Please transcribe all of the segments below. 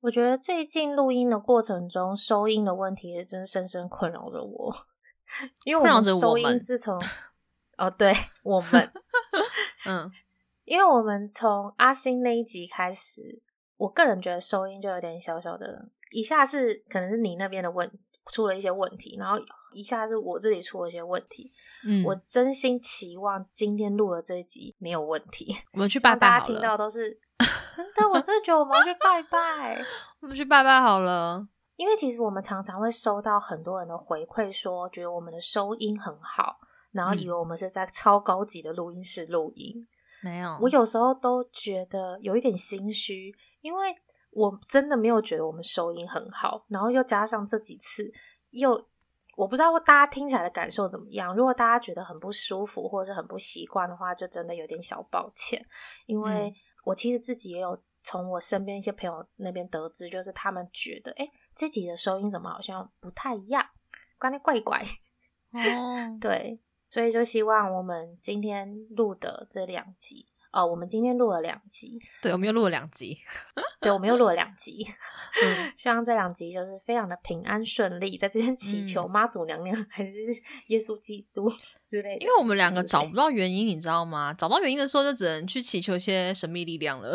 我觉得最近录音的过程中，收音的问题真的深深困扰着我，因为我们收音自从 哦，对我们，嗯，因为我们从阿星那一集开始，我个人觉得收音就有点小小的，一下是可能是你那边的问出了一些问题，然后一下是我这里出了一些问题。嗯，我真心期望今天录的这一集没有问题。我们去拜拜大家听到都是，但我真的觉得我们要去拜拜。我们去拜拜好了，因为其实我们常常会收到很多人的回馈，说觉得我们的收音很好，然后以为我们是在超高级的录音室录音。没有，我有时候都觉得有一点心虚，因为我真的没有觉得我们收音很好，然后又加上这几次又。我不知道大家听起来的感受怎么样。如果大家觉得很不舒服或者是很不习惯的话，就真的有点小抱歉。因为我其实自己也有从我身边一些朋友那边得知，就是他们觉得，哎，这集的收音怎么好像不太一样，怪怪怪。哦，对，所以就希望我们今天录的这两集。哦，我们今天录了两集，对，我们又录了两集，对，我们又录了两集，嗯，希望这两集就是非常的平安顺利，在这边祈求妈祖娘娘还是 耶稣基督之类的，因为我们两个找不到原因，你知道吗？找到原因的时候，就只能去祈求一些神秘力量了。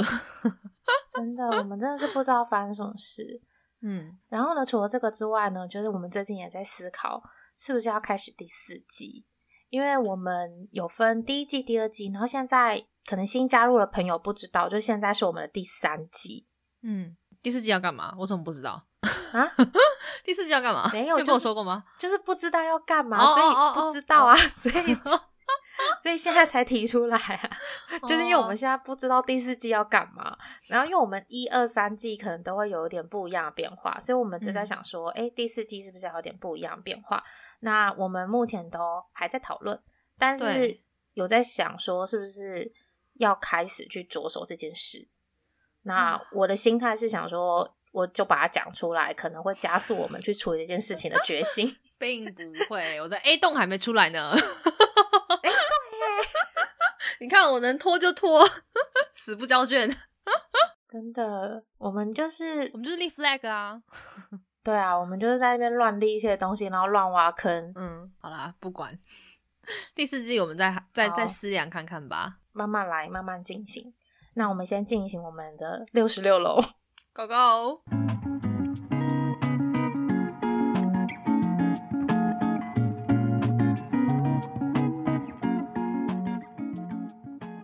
真的，我们真的是不知道发生什么事。嗯，然后呢，除了这个之外呢，就是我们最近也在思考，是不是要开始第四季，因为我们有分第一季、第二季，然后现在。可能新加入的朋友不知道，就现在是我们的第三季。嗯，第四季要干嘛？我怎么不知道啊？第四季要干嘛？没有跟我说过吗？就是不知道要干嘛，所以不知道啊，所以所以现在才提出来啊。就是因为我们现在不知道第四季要干嘛，然后因为我们一二三季可能都会有一点不一样的变化，所以我们就在想说，哎，第四季是不是要有点不一样的变化？那我们目前都还在讨论，但是有在想说，是不是？要开始去着手这件事，那我的心态是想说，我就把它讲出来，可能会加速我们去处理这件事情的决心，并不会。我的 A 栋还没出来呢，你看我能拖就拖，死不交卷。真的，我们就是我们就是立 flag 啊，对啊，我们就是在那边乱立一些东西，然后乱挖坑。嗯，好啦，不管第四季，我们再再再思量看看吧。慢慢来，慢慢进行。那我们先进行我们的六十六楼，Go Go！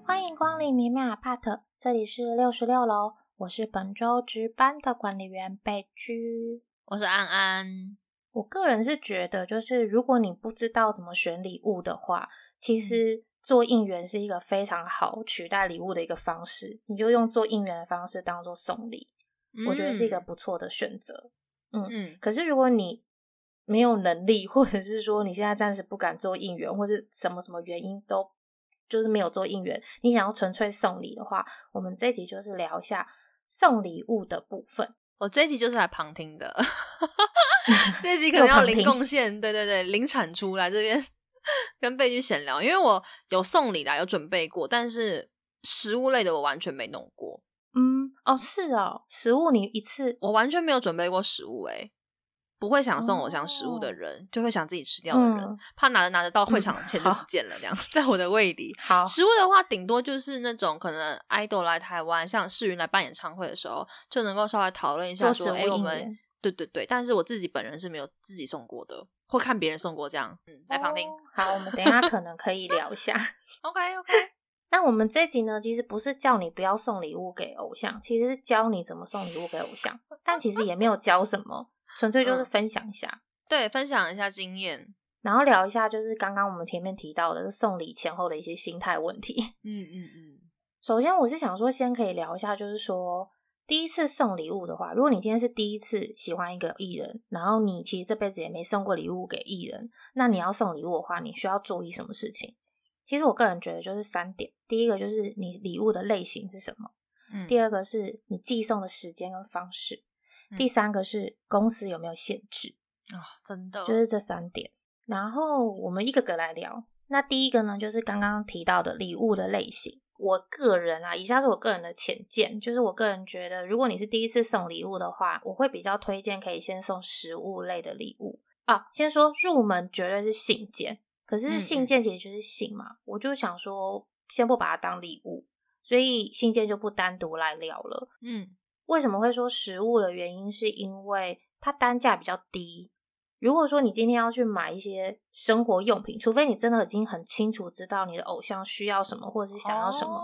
欢迎光临绵绵 Apart，这里是六十六楼，我是本周值班的管理员贝居，我是安安。我个人是觉得，就是如果你不知道怎么选礼物的话，其实。做应援是一个非常好取代礼物的一个方式，你就用做应援的方式当做送礼，我觉得是一个不错的选择。嗯嗯。可是如果你没有能力，或者是说你现在暂时不敢做应援，或者什么什么原因都就是没有做应援，你想要纯粹送礼的话，我们这集就是聊一下送礼物的部分。我这集就是来旁听的，这集可能要零贡献，对对对，零产出来这边。跟贝居闲聊，因为我有送礼啦，有准备过，但是食物类的我完全没弄过。嗯，哦，是哦，食物你一次我完全没有准备过食物，诶不会想送偶像食物的人，就会想自己吃掉的人，怕拿着拿着到会场钱就不见了，这样在我的胃里。好，食物的话，顶多就是那种可能 idol 来台湾，像世云来办演唱会的时候，就能够稍微讨论一下，说，哎，我们对对对，但是我自己本人是没有自己送过的。或看别人送过这样，嗯，来旁听。好，我们等一下可能可以聊一下。OK OK。那我们这集呢，其实不是叫你不要送礼物给偶像，其实是教你怎么送礼物给偶像。但其实也没有教什么，纯粹就是分享一下。对，分享一下经验，然后聊一下就是刚刚我们前面提到的是送礼前后的一些心态问题。嗯嗯嗯。首先，我是想说，先可以聊一下，就是说。第一次送礼物的话，如果你今天是第一次喜欢一个艺人，然后你其实这辈子也没送过礼物给艺人，那你要送礼物的话，你需要注意什么事情？其实我个人觉得就是三点：第一个就是你礼物的类型是什么；嗯，第二个是你寄送的时间跟方式；第三个是公司有没有限制啊？真的，就是这三点。然后我们一个个来聊。那第一个呢，就是刚刚提到的礼物的类型。我个人啊，以下是我个人的浅见，就是我个人觉得，如果你是第一次送礼物的话，我会比较推荐可以先送食物类的礼物啊。先说入门绝对是信件，可是信件其实就是信嘛，我就想说先不把它当礼物，所以信件就不单独来聊了。嗯，为什么会说食物的原因，是因为它单价比较低。如果说你今天要去买一些生活用品，除非你真的已经很清楚知道你的偶像需要什么，或者是想要什么，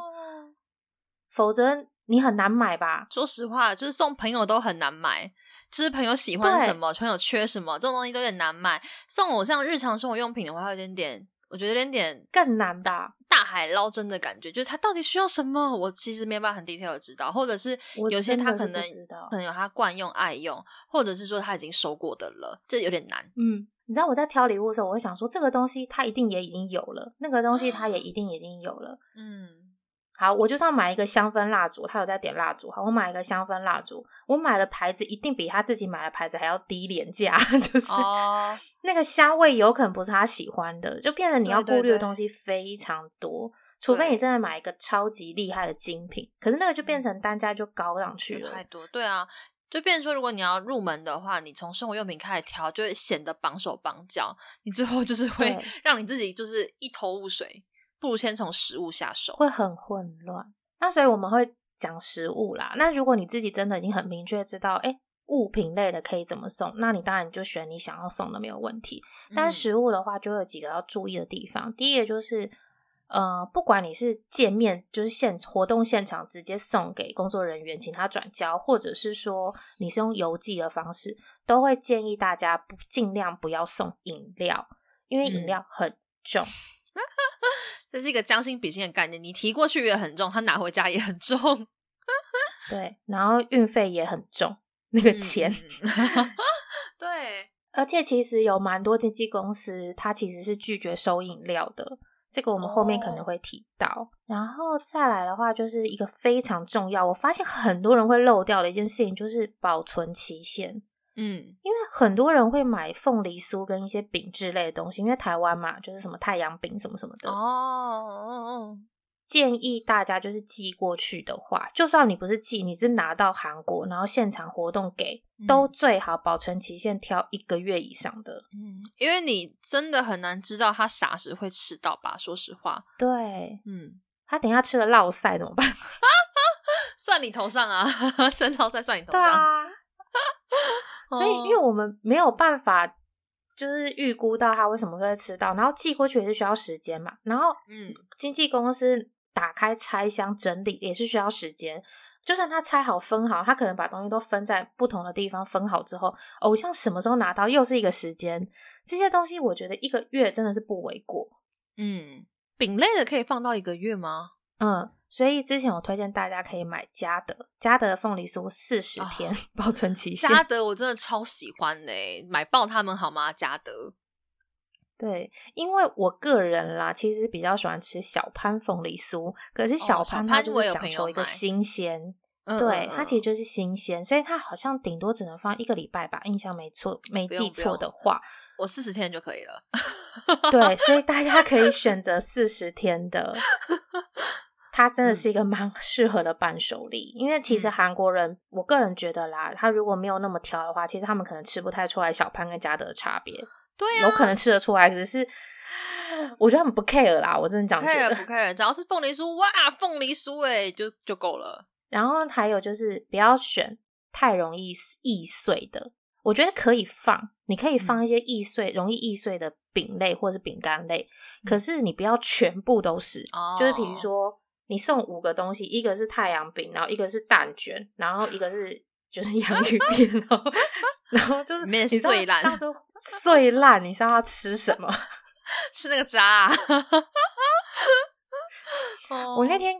否则你很难买吧。说实话，就是送朋友都很难买，就是朋友喜欢什么，朋友缺什么，这种东西都有点难买。送偶像日常生活用品的话，有点点。我觉得有点点更难的大海捞针的感觉，就是他到底需要什么，我其实没办法很 detail 的知道，或者是有些他可能可能有他惯用爱用，或者是说他已经收过的了，这有点难。嗯，你知道我在挑礼物的时候，我会想说这个东西他一定也已经有了，那个东西他也一定已经有了。嗯。好，我就算买一个香氛蜡烛，他有在点蜡烛。好，我买一个香氛蜡烛，我买的牌子一定比他自己买的牌子还要低廉价，就是那个香味有可能不是他喜欢的，就变成你要顾虑的东西非常多。除非你真的买一个超级厉害的精品，可是那个就变成单价就高上去了。太多，对啊，就变成说，如果你要入门的话，你从生活用品开始挑，就会显得绑手绑脚，你最后就是会让你自己就是一头雾水。不如先从食物下手，会很混乱。那所以我们会讲食物啦。那如果你自己真的已经很明确知道，哎，物品类的可以怎么送，那你当然就选你想要送的没有问题。但食物的话，就有几个要注意的地方。第一个就是，呃，不管你是见面，就是现活动现场直接送给工作人员，请他转交，或者是说你是用邮寄的方式，都会建议大家不尽量不要送饮料，因为饮料很重。这是一个将心比心的概念，你提过去也很重，他拿回家也很重，对，然后运费也很重，那个钱，对，而且其实有蛮多经纪公司，它其实是拒绝收饮料的，这个我们后面可能会提到。然后再来的话，就是一个非常重要，我发现很多人会漏掉的一件事情，就是保存期限。嗯，因为很多人会买凤梨酥跟一些饼之类的东西，因为台湾嘛，就是什么太阳饼什么什么的哦。建议大家就是寄过去的话，就算你不是寄，你是拿到韩国，然后现场活动给，都最好保存期限挑一个月以上的。嗯，因为你真的很难知道他啥时会吃到吧？说实话，对，嗯，他等下吃了落塞怎么办？算你头上啊，吃落塞算你头上。所以，因为我们没有办法，就是预估到他为什么会迟到，然后寄过去也是需要时间嘛。然后，嗯，经纪公司打开拆箱整理也是需要时间。就算他拆好分好，他可能把东西都分在不同的地方分好之后，偶像什么时候拿到又是一个时间。这些东西我觉得一个月真的是不为过。嗯，饼类的可以放到一个月吗？嗯。所以之前我推荐大家可以买嘉德，嘉德凤梨酥四十天 保存期限。嘉德我真的超喜欢嘞，买爆他们好吗？嘉德，对，因为我个人啦，其实比较喜欢吃小潘凤梨酥，可是小潘它就是讲求一个新鲜，对，它其实就是新鲜，所以它好像顶多只能放一个礼拜吧，印象没错，没记错的话，我四十天就可以了。对，所以 大家可以选择四十天的。它真的是一个蛮 适合的伴手礼，因为其实韩国人，我个人觉得啦，他如果没有那么挑的话，其实他们可能吃不太出来小潘跟嘉德的差别。对，有可能吃得出来，只是我觉得他们不 care 啦。我真的讲觉得不 care，只要是凤梨酥，哇，凤梨酥哎，就就够了。然后还有就是不要选太容易易碎的，我觉得可以放，你可以放一些易碎、容易易碎的饼类或者是饼干类，可是你不要全部都是，就是比如说。你送五个东西，一个是太阳饼，然后一个是蛋卷，然后一个是就是洋芋片，然后 然后就是面碎烂，到时候碎烂，你知道他吃什么？吃那个渣。啊我那天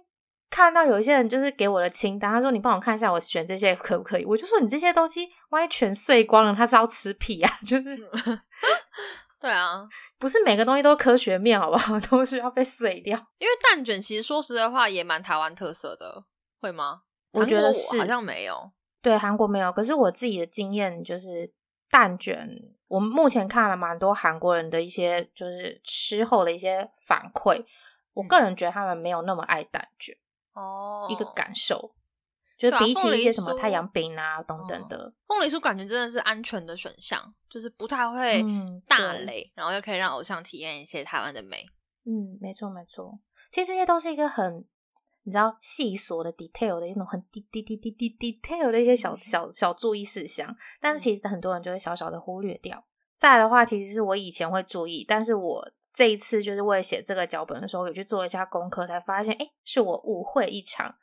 看到有一些人就是给我的清单，他说你帮我看一下，我选这些可不可以？我就说你这些东西万一全碎光了，他是要吃屁啊？就是对啊。不是每个东西都科学面，好不好？都是要被碎掉。因为蛋卷其实说实在话也蛮台湾特色的，会吗？我觉得是，好像没有。对，韩国没有。可是我自己的经验就是蛋卷，我们目前看了蛮多韩国人的一些就是吃后的一些反馈，我个人觉得他们没有那么爱蛋卷哦，一个感受，就是比起一些什么太阳饼啊等等的，凤梨酥感觉真的是安全的选项，就是不太会大雷，然后又可以让偶像体验一些台湾的美。嗯，没错没错，其实这些都是一个很。你知道细琐的 detail 的一种很滴滴滴滴滴 detail 的一些小小小注意事项，但是其实很多人就会小小的忽略掉。再来的话，其实是我以前会注意，但是我这一次就是为了写这个脚本的时候，有去做一下功课，才发现，哎，是我误会一场。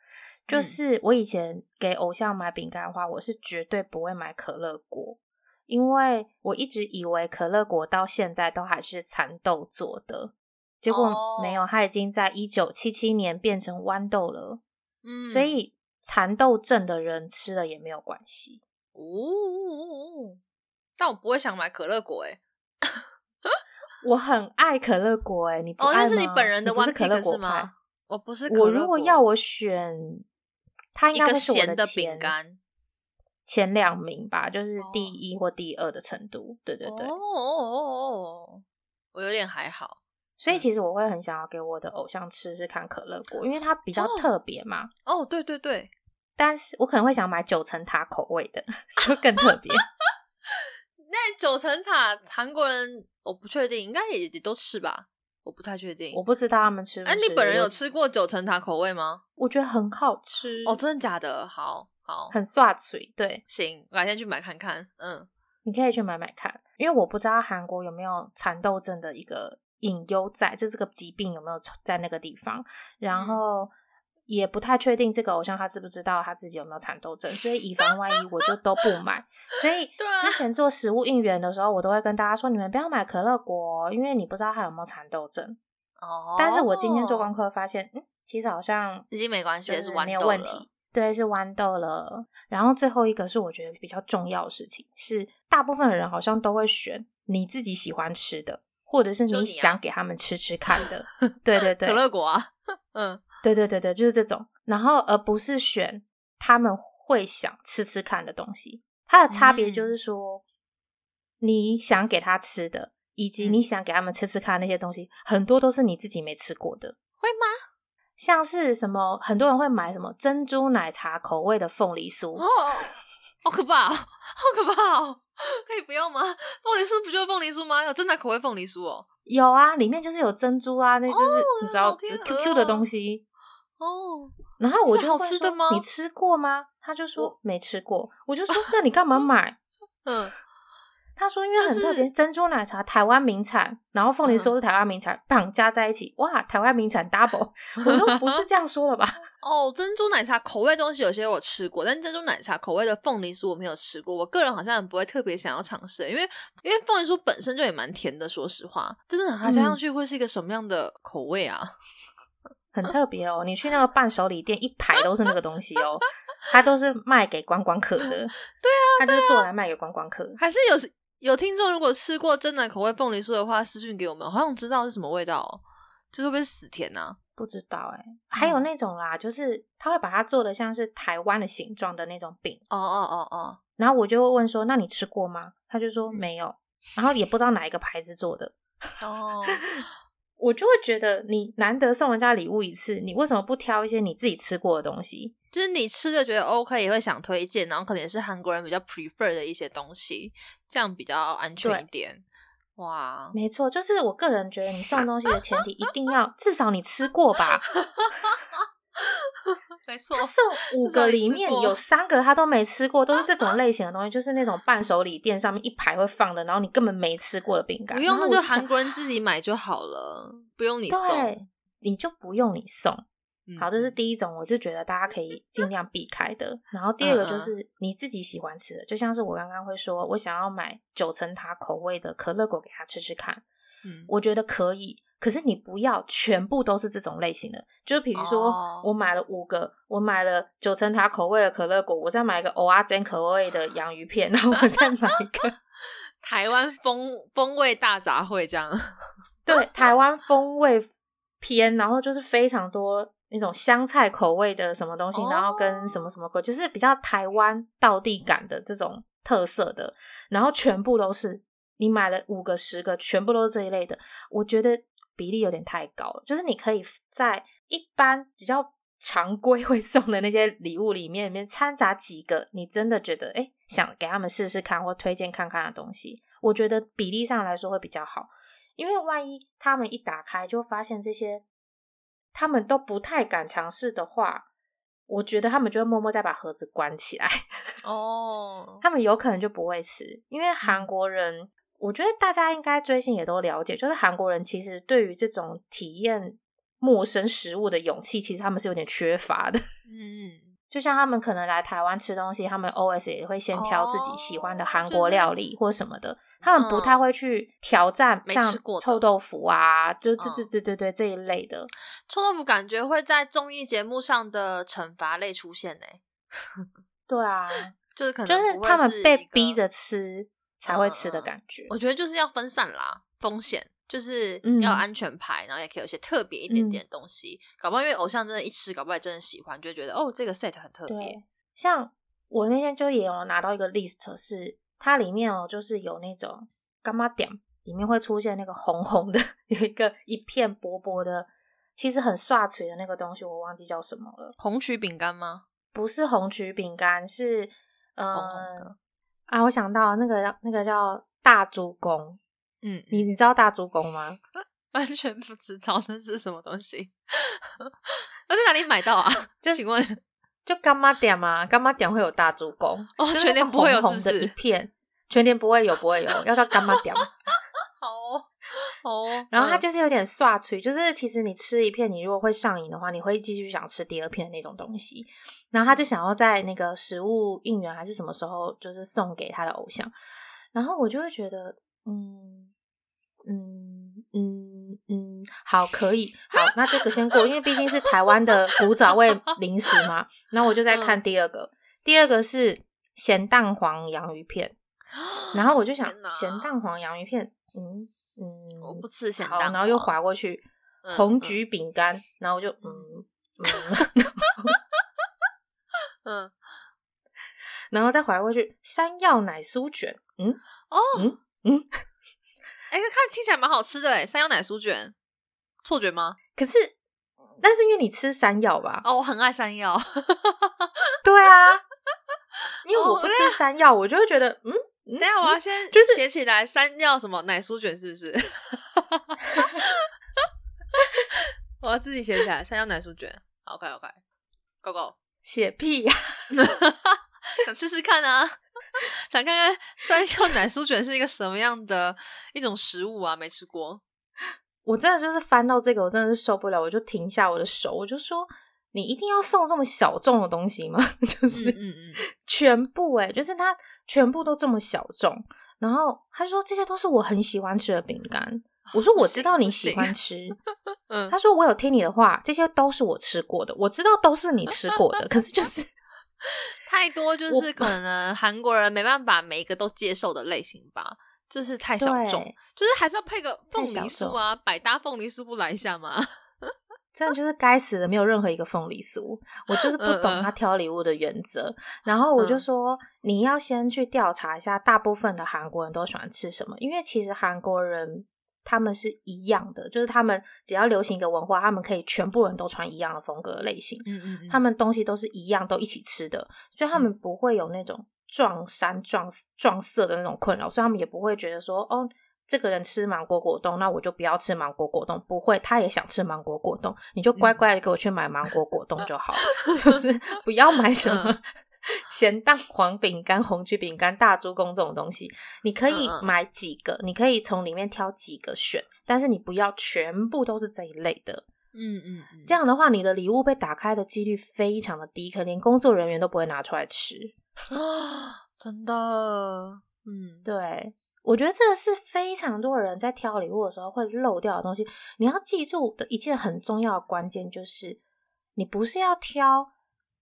就是我以前给偶像买饼干的话，我是绝对不会买可乐果，因为我一直以为可乐果到现在都还是蚕豆做的。结果没有，它已经在一九七七年变成豌豆了。嗯，所以蚕豆症的人吃了也没有关系。哦，但我不会想买可乐果哎。我很爱可乐果哎，你不爱吗？是你本人的是可乐果吗？我不是。我如果要我选，它应该是我的饼干前两名吧，就是第一或第二的程度。对对对。哦哦哦，我有点还好。所以其实我会很想要给我的偶像吃吃看可乐果，因为它比较特别嘛。哦，对对对，但是我可能会想买九层塔口味的，就更特别。那九层塔韩国人我不确定，应该也也都吃吧？我不太确定，我不知道他们吃。哎，你本人有吃过九层塔口味吗？我觉得很好吃。哦，真的假的？好好，很刷嘴。对，行，改天去买看看。嗯，你可以去买买看，因为我不知道韩国有没有蚕豆症的一个。隐忧在，就这个疾病有没有在那个地方？然后也不太确定这个偶像他知不知道他自己有没有蚕豆症，所以以防万一，我就都不买。所以之前做食物应援的时候，我都会跟大家说，你们不要买可乐果，因为你不知道他有没有蚕豆症。哦。但是我今天做功课发现，嗯，其实好像已经没关系，是没有问题。对，是豌豆了。然后最后一个是我觉得比较重要的事情，是大部分的人好像都会选你自己喜欢吃的。或者是你想给他们吃吃看的，对对对，可乐果啊，嗯，对对对对，就是这种，然后而不是选他们会想吃吃看的东西。它的差别就是说，你想给他吃的，以及你想给他们吃吃看那些东西，很多都是你自己没吃过的，会吗？像是什么，很多人会买什么珍珠奶茶口味的凤梨酥，哦，好可怕，好可怕哦。可以不要吗？凤梨酥不就是凤梨酥吗？有真的口味凤梨酥哦。有啊，里面就是有珍珠啊，那就是你知道 Q Q 的东西哦。然后我就好吃的吗？你吃过吗？他就说没吃过。我就说 那你干嘛买？嗯。他说：“因为很特别，珍珠奶茶台湾名产，然后凤梨酥是台湾名产，棒加在一起，哇，台湾名产 double。”我说：“不是这样说的吧？”哦，珍珠奶茶口味东西有些我吃过，但珍珠奶茶口味的凤梨酥我没有吃过。我个人好像不会特别想要尝试，因为因为凤梨酥本身就也蛮甜的。说实话，珍珠奶茶加上去会是一个什么样的口味啊？很特别哦！你去那个伴手礼店，一排都是那个东西哦，它都是卖给观光客的。对啊，它就是做来卖给观光客，还是有。有听众如果吃过真奶口味凤梨酥的话，私信给我们，好像知道是什么味道，就是会不会死甜呢？不知道哎。还有那种啦，就是他会把它做的像是台湾的形状的那种饼。哦哦哦哦。然后我就会问说：“那你吃过吗？”他就说没有，然后也不知道哪一个牌子做的。哦。我就会觉得，你难得送人家礼物一次，你为什么不挑一些你自己吃过的东西？就是你吃的觉得 OK，也会想推荐，然后可能也是韩国人比较 prefer 的一些东西，这样比较安全一点。哇，没错，就是我个人觉得，你送东西的前提 一定要至少你吃过吧。没错，送五个里面有三个他都没吃过，都是这种 类型的东西，就是那种伴手礼店上面一排会放的，然后你根本没吃过的饼干。不用，那就韩国人自己买就好了，不用你送，你就不用你送。好，这是第一种，我就觉得大家可以尽量避开的。然后第二个就是你自己喜欢吃的，就像是我刚刚会说，我想要买九层塔口味的可乐果给他吃吃看。嗯，我觉得可以。可是你不要全部都是这种类型的，就比如说我买了五个，我买了九层塔口味的可乐果，我再买一个欧阿珍口味的洋芋片，然后我再买一个。台湾风风味大杂烩，这样。对，台湾风味偏，然后就是非常多那种香菜口味的什么东西，然后跟什么什么鬼，就是比较台湾道地感的这种特色的，然后全部都是你买了五个十个，全部都是这一类的，我觉得。比例有点太高了。就是你可以在一般比较常规会送的那些礼物里面，里面掺杂几个你真的觉得哎想给他们试试看或推荐看看的东西，我觉得比例上来说会比较好。因为万一他们一打开就发现这些他们都不太敢尝试的话，我觉得他们就会默默再把盒子关起来。哦，他们有可能就不会吃，因为韩国人，我觉得大家应该追星也都了解，就是韩国人其实对于这种体验陌生食物的勇气，其实他们是有点缺乏的。嗯。就像他们可能来台湾吃东西，他们 always 也会先挑自己喜欢的韩国料理或什么的，他们不太会去挑战像臭豆腐啊，就对对对对对这一类的。臭豆腐感觉会在综艺节目上的惩罚类出现呢。对啊，就是可能就是他们被逼着吃才会吃的感觉。我觉得就是要分散啦风险。就是要安全牌，然后也可以有些特别一点点东西，搞不好因为偶像真的，一吃搞不好真的喜欢，就觉得哦，这个 set 很特别。像我那天就也有拿到一个 list，是它里面哦，就是有那种干妈点，里面会出现那个红红的，有一个一片薄薄的，其实很刷嘴的那个东西，我忘记叫什么了。红曲饼干吗？不是红曲饼干，是嗯啊，我想到那个那个叫大猪公。嗯，你你知道大猪公吗？完全不知道那是什么东西。我在哪里买到啊？就请问，就干妈点嘛？干妈点会有大猪公？哦，全年不会有，是不是？一片全年不会有，不会有，要到干妈点。好哦，哦。然后它就是有点刷脆，就是其实你吃一片，你如果会上瘾的话，你会继续想吃第二片的那种东西。然后他就想要在那个食物应援还是什么时候，就是送给他的偶像。然后我就会觉得，嗯。嗯嗯嗯，好，可以，好，那这个先过，因为毕竟是台湾的古早味零食嘛。那我就再看第二个，第二个是咸蛋黄洋芋片，然后我就想咸蛋黄洋芋片，嗯嗯，我不吃咸蛋，然后又划过去红橘饼干，然后我就嗯嗯 嗯，然后再划过去山药奶酥卷，嗯哦嗯嗯。哎，看听起来蛮好吃的哎，山药奶酥卷，错觉吗？可是，那是因为你吃山药吧？哦，我很爱山药。对啊，因为我不吃山药，我就会觉得，嗯，等下我要先就是写起来，山药什么奶酥卷是不是？我要自己写起来，山药奶酥卷。OK，OK，Go Go，写屁呀！想试试看啊！想看看山药奶酥卷是一个什么样的一种食物啊？没吃过，我真的就是翻到这个，我真的是受不了，我就停下我的手，我就说：“你一定要送这么小众的东西吗？” 就是嗯嗯，全部哎，就是它全部都这么小众。然后他说：“这些都是我很喜欢吃的饼干。”我说：“我知道你喜欢吃。”嗯，他说：“我有听你的话，这些都是我吃过的，我知道都是你吃过的，可是就是。”太多就是可能韩国人没办法每一个都接受的类型吧，就是太小众，就是还是要配个凤梨酥啊，百搭凤梨酥不来一下吗？真的就是该死的，没有任何一个凤梨酥，我就是不懂他挑礼物的原则。然后我就说，你要先去调查一下，大部分的韩国人都喜欢吃什么，因为其实韩国人。他们是一样的，就是他们只要流行一个文化，他们可以全部人都穿一样的风格类型。嗯嗯，他们东西都是一样，都一起吃的，所以他们不会有那种撞衫撞撞色的那种困扰，所以他们也不会觉得说，哦，这个人吃芒果果冻，那我就不要吃芒果果冻。不会，他也想吃芒果果冻，你就乖乖的给我去买芒果果冻就好，就是不要买什么。咸蛋黄饼干、红曲饼干、大猪公这种东西，你可以买几个，你可以从里面挑几个选，但是你不要全部都是这一类的。嗯嗯嗯，这样的话，你的礼物被打开的几率非常的低，可能连工作人员都不会拿出来吃啊！真的，嗯，对，我觉得这个是非常多人在挑礼物的时候会漏掉的东西。你要记住的一件很重要的关键就是，你不是要挑。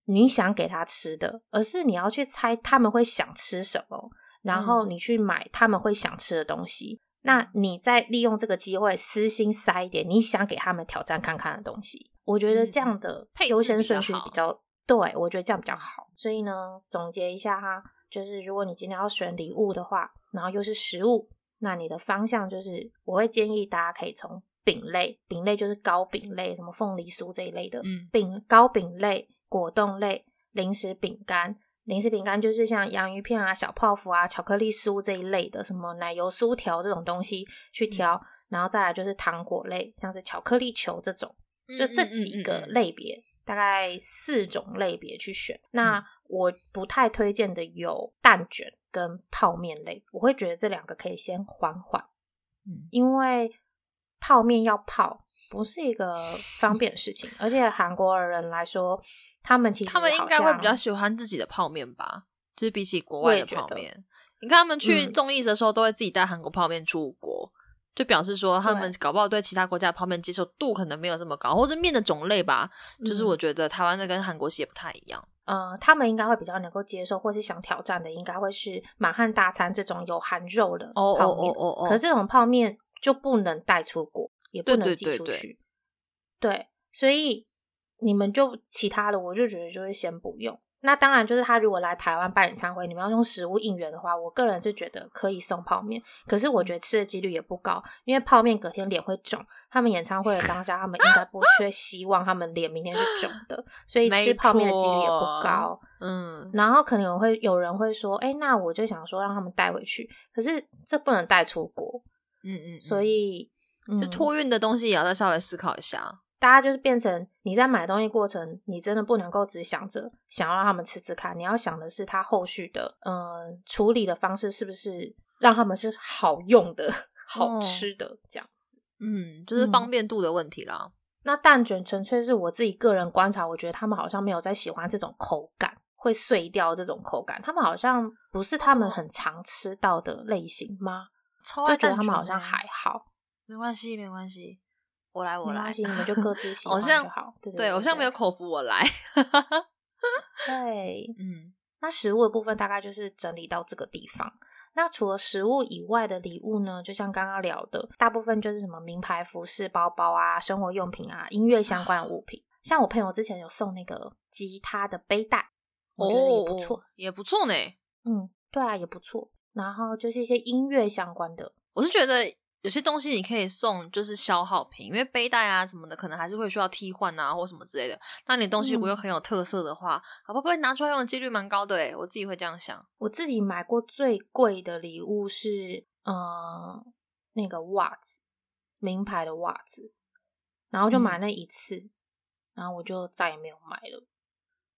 你想给他吃的，而是你要去猜他们会想吃什么，然后你去买他们会想吃的东西。那你再利用这个机会私心塞一点你想给他们挑战看看的东西。我觉得这样的优先顺序比较对，我觉得这样比较好。所以呢，总结一下哈，就是如果你今天要选礼物的话，然后又是食物，那你的方向就是我会建议大家可以从饼类，饼类就是糕饼类，什么凤梨酥这一类的，嗯饼糕饼类、果冻类、零食饼干。零食饼干就是像洋芋片啊、小泡芙啊、巧克力酥这一类的，什么奶油酥条这种东西去挑，然后再来就是糖果类，像是巧克力球这种，就这几个类别，大概四种类别去选。那我不太推荐的有蛋卷跟泡面类，我会觉得这两个可以先缓缓，嗯，因为泡面要泡不是一个 方便的事情，而且韩国人来说。他们其实他们应该会比较喜欢自己的泡面吧，就是比起国外的泡面。你看他们去综艺的时候，都会自己带韩国泡面出国，就表示说他们搞不好对其他国家的泡面接受度可能没有这么高，或者面的种类吧。就是我觉得台湾的跟韩国系也不太一样。呃，他们应该会比较能够接受，或是想挑战的，应该会是满汉大餐这种有含肉的泡面。可是这种泡面就不能带出国，也不能寄出去。对，所以。你们就其他的，我就觉得就是先不用。那当然，就是他如果来台湾办演唱会，你们要用食物应援的话，我个人是觉得可以送泡面。可是我觉得吃的几率也不高，因为泡面隔天脸会肿。他们演唱会的当下，他们应该不 缺希望他们脸明天是肿的，所以吃泡面的几率也不高。嗯，然后可能会有人会说：“哎，那我就想说让他们带回去。”可是这不能带出国。嗯嗯，所以就托运的东西也要再稍微思考一下。大家就是变成你在买东西过程，你真的不能够只想着想要让他们吃吃看，你要想的是他后续的嗯处理的方式是不是让他们是好用的、好吃的这样子。嗯，就是方便度的问题啦。那蛋卷纯粹是我自己个人观察，我觉得他们好像没有在喜欢这种口感会碎掉这种口感，他们好像不是他们很常吃到的类型吗？就觉得他们好像还好，没关系，没关系。我来，我来，你们就各自 喜欢就好。对，好像没有口福，我来。对，嗯，那食物的部分大概就是整理到这个地方。那除了食物以外的礼物呢？就像刚刚聊的，大部分就是什么名牌服饰、包包啊、生活用品啊、音乐相关的物品。像我朋友之前有送那个吉他的背带，我觉得也不错，也不错呢。嗯，对啊，也不错。然后就是一些音乐相关的，我是觉得。有些东西你可以送，就是消耗品，因为背带啊什么的，可能还是会需要替换啊，或什么之类的。那你东西如果又很有特色的话，会不会拿出来用的几率蛮高的？诶我自己会这样想。我自己买过最贵的礼物是，呃，那个袜子，名牌的袜子，然后就买那一次，然后我就再也没有买了。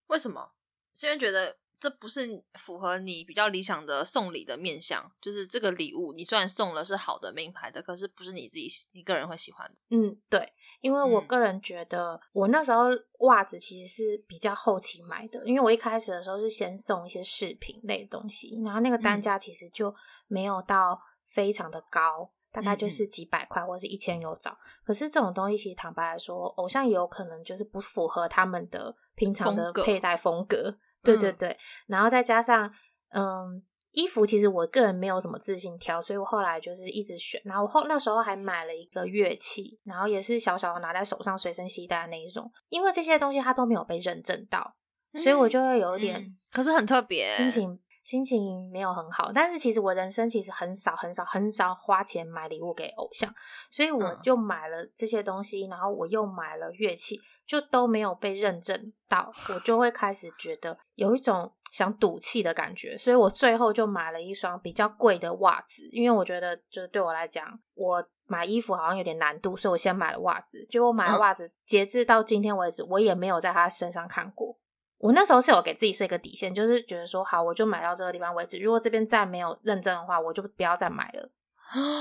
为什么？是因为觉得。这不是符合你比较理想的送礼的面相，就是这个礼物，你虽然送了是好的名牌的，可是不是你自己你个人会喜欢的。嗯，对，因为我个人觉得，我那时候袜子其实是比较后期买的，因为我一开始的时候是先送一些饰品类东西，然后那个单价其实就没有到非常的高，大概就是几百块或是一千有找。可是这种东西其实坦白来说，偶像也有可能就是不符合他们的平常的佩戴风格。对对对，然后再加上，嗯，衣服其实我个人没有什么自信挑，所以我后来就是一直选。然后后那时候还买了一个乐器，然后也是小小的拿在手上随身携带的那一种。因为这些东西它都没有被认证到，所以我就会有点，可是很特别，心情心情没有很好。但是其实我人生其实很少很少很少花钱买礼物给偶像，所以我就买了这些东西，然后我又买了乐器。就都没有被认证到，我就会开始觉得有一种想赌气的感觉，所以我最后就买了一双比较贵的袜子，因为我觉得就是对我来讲，我买衣服好像有点难度，所以我先买了袜子。结果买了袜子，截至到今天为止，我也没有在他身上看过。我那时候是有给自己设一个底线，就是觉得说，好，我就买到这个地方为止。如果这边再没有认证的话，我就不要再买了，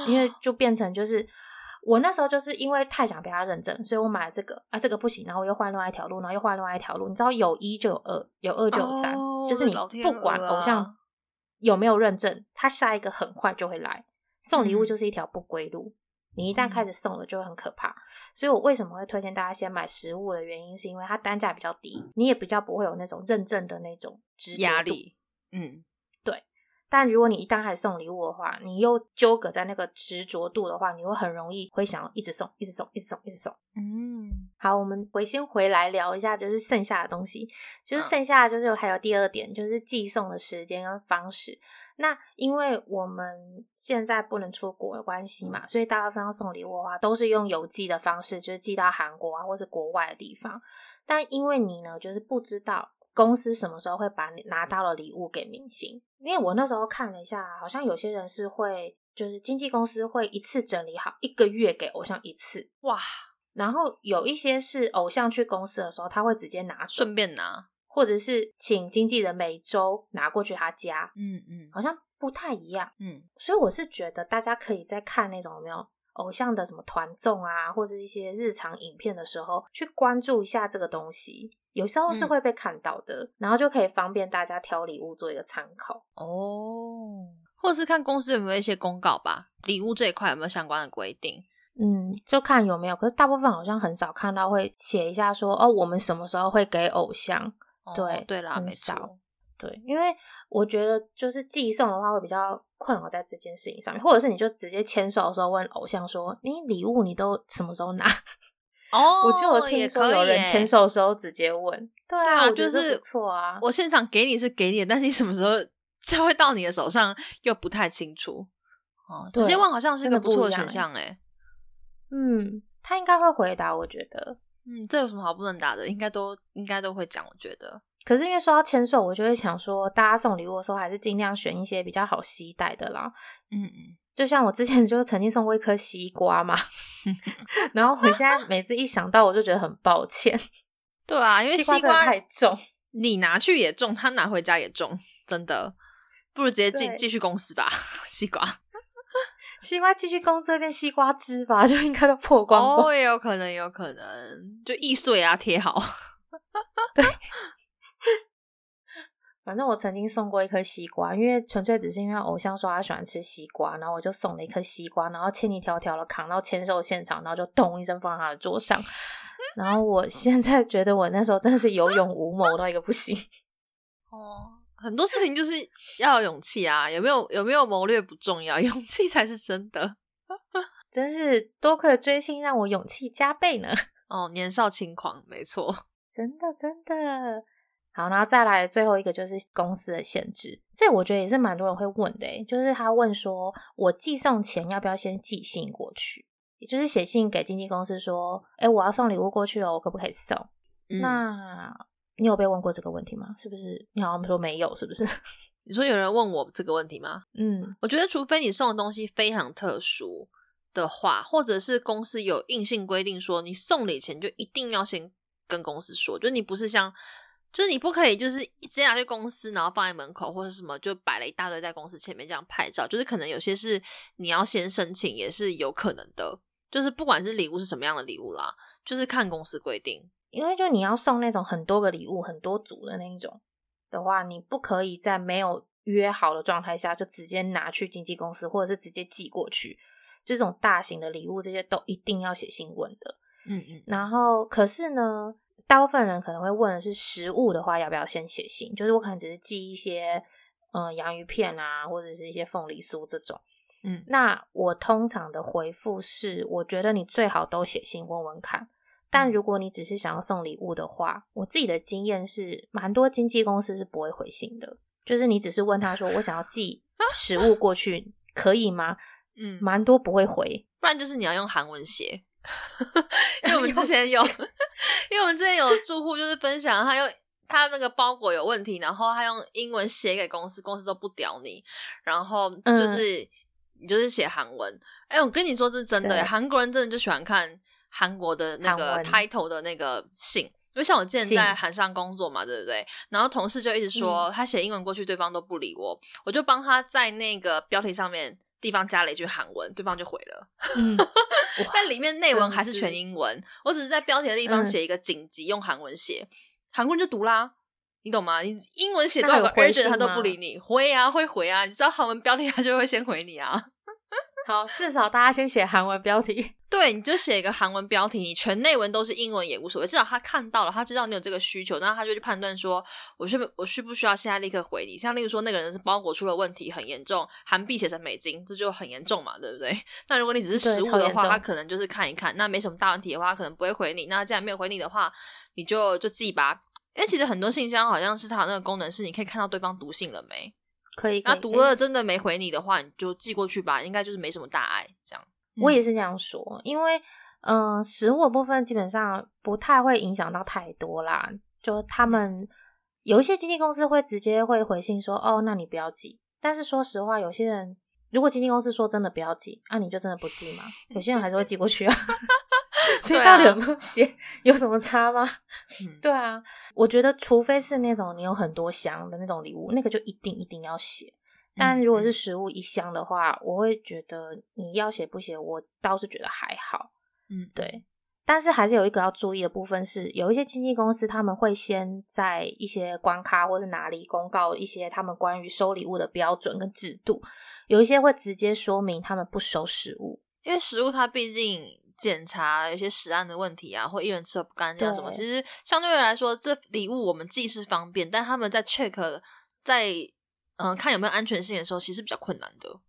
因为就变成就是。我那时候就是因为太想被他认证，所以我买了这个啊，这个不行，然后我又换另外一条路，然后又换另外一条路。你知道有一就有二，有二就有三，就是你不管偶像有没有认证，他下一个很快就会来送礼物，就是一条不归路。你一旦开始送了，就会很可怕。所以我为什么会推荐大家先买实物的原因，是因为它单价比较低，你也比较不会有那种认证的那种压力。嗯。但如果你一旦开始送礼物的话，你又纠葛在那个执着度的话，你会很容易会想要一直送，一直送，一直送，一直送。嗯，好，我们回先回来聊一下，就是剩下的东西，就是剩下的就是还有第二点，就是寄送的时间跟方式。那因为我们现在不能出国的关系嘛，所以大部分要送礼物的话，都是用邮寄的方式，就是寄到韩国啊，或是国外的地方。但因为你呢，就是不知道公司什么时候会把你拿到了礼物给明星，因为我那时候看了一下，好像有些人是会，就是经纪公司会一次整理好一个月给偶像一次，哇。然后有一些是偶像去公司的时候，他会直接拿，顺便拿，或者是请经纪人每周拿过去他家，嗯嗯，好像不太一样，嗯。所以我是觉得大家可以再看那种有没有偶像的什么团综啊，或者一些日常影片的时候，去关注一下这个东西，有时候是会被看到的，然后就可以方便大家挑礼物做一个参考哦，或者是看公司有没有一些公告吧，礼物这一块有没有相关的规定。嗯，就看有没有，可是大部分好像很少看到会写一下说哦，我们什么时候会给偶像？对对啦，很少。对，因为我觉得就是寄送的话会比较困扰在这件事情上面，或者是你就直接牵手的时候问偶像说，你礼物你都什么时候拿？哦，我就有听说有人牵手的时候直接问，对啊，就是不错啊。我现场给你是给你，但是你什么时候就会到你的手上又不太清楚。哦，直接问好像是个不错的选项哎。嗯，他应该会回答，我觉得，嗯，这有什么好不能答的？应该都应该都会讲，我觉得。可是因为说到签售，我就会想说，大家送礼物的时候还是尽量选一些比较好携带的啦。嗯嗯，就像我之前 就曾经送过一颗西瓜嘛，然后我现在每次一想到，我就觉得很抱歉。对啊，因为西瓜太重，你拿去也重，他拿回家也重，真的，不如直接继继续公司吧，西瓜。西瓜继续工作变西瓜汁吧，就应该都破光光。哦，有可能，有可能，就易碎啊，贴好。对，反正我曾经送过一颗西瓜，因为纯粹只是因为偶像说他喜欢吃西瓜，然后我就送了一颗西瓜，然后千里迢迢的扛到签售现场，然后就咚一声放在他的桌上。然后我现在觉得我那时候真的是有勇无谋到一个不行。哦。很多事情就是要有勇气啊，有没有有没有谋略不重要，勇气才是真的。真是多亏追星让我勇气加倍呢。哦，年少轻狂，没错，真的真的。好，然后再来最后一个就是公司的限制，这我觉得也是蛮多人会问的，就是他问说我寄送前要不要先寄信过去，也就是写信给经纪公司说，哎，我要送礼物过去了，我可不可以送？那。你有被问过这个问题吗？是不是？你好像说没有，是不是？你说有人问我这个问题吗？嗯，我觉得除非你送的东西非常特殊的话，或者是公司有硬性规定说你送礼前就一定要先跟公司说，就是你不是像，就是你不可以就是直接拿去公司，然后放在门口或者什么，就摆了一大堆在公司前面这样拍照，就是可能有些是你要先申请，也是有可能的。就是不管是礼物是什么样的礼物啦，就是看公司规定。因为就你要送那种很多个礼物、很多组的那一种的话，你不可以在没有约好的状态下就直接拿去经纪公司，或者是直接寄过去。这种大型的礼物，这些都一定要写信问的。嗯嗯。然后，可是呢，大部分人可能会问的是食物的话，要不要先写信？就是我可能只是寄一些嗯洋芋片啊，或者是一些凤梨酥这种。嗯，那我通常的回复是，我觉得你最好都写信问问看。但如果你只是想要送礼物的话，我自己的经验是，蛮多经纪公司是不会回信的。就是你只是问他说：“我想要寄 食物过去，可以吗？”嗯，蛮多不会回，不然就是你要用韩文写。因为我们之前有，因为我们之前有住户就是分享，他用他那个包裹有问题，然后他用英文写给公司，公司都不屌你，然后就是你就是写韩文。哎，我跟你说这是真的，韩国人真的就喜欢看。韩国的那个 title 的那个信，因为像我之前在韩商工作嘛，对不对？然后同事就一直说他写英文过去，对方都不理我，我就帮他在那个标题上面地方加了一句韩文，对方就回了。嗯，但里面内文还是全英文，我只是在标题的地方写一个紧急，用韩文写，韩国人就读啦，你懂吗？你英文写多少个 urgent 他都不理你，回啊会回啊，你知道韩文标题他就会先回你啊。好，至少大家先写韩文标题。对，你就写一个韩文标题，你全内文都是英文也无所谓，至少他看到了，他知道你有这个需求，那他就去判断说，我需我需不需要现在立刻回你？像例如说，那个人是包裹出了问题，很严重，韩币写成美金，这就很严重嘛，对不对？那如果你只是实物的话，他可能就是看一看，那没什么大问题的话，可能不会回你。那既然没有回你的话，你就就寄吧。因为其实很多信箱好像是它那个功能是你可以看到对方读信了没？可以。那读了真的没回你的话，你就寄过去吧，应该就是没什么大碍这样。我也是这样说，因为嗯，实物的部分基本上不太会影响到太多啦。就他们有一些经纪公司会直接会回信说：“哦，那你不要寄。”但是说实话，有些人如果经纪公司说真的不要寄，那你就真的不寄吗？有些人还是会寄过去啊。所以到底有没有写有什么差吗？对啊，我觉得除非是那种你有很多箱的那种礼物，那个就一定一定要写。但如果是食物一箱的话，我会觉得你要写不写，我倒是觉得还好。嗯，对。但是还是有一个要注意的部分是，有一些经纪公司他们会先在一些关卡或者哪里公告一些他们关于收礼物的标准跟制度，有一些会直接说明他们不收食物，因为食物它毕竟。检查有些食案的问题啊，或一人吃不干净啊什么，其实相对来说，这礼物我们寄是方便，但他们在 check 在嗯看有没有安全性的时候，其实比较困难的。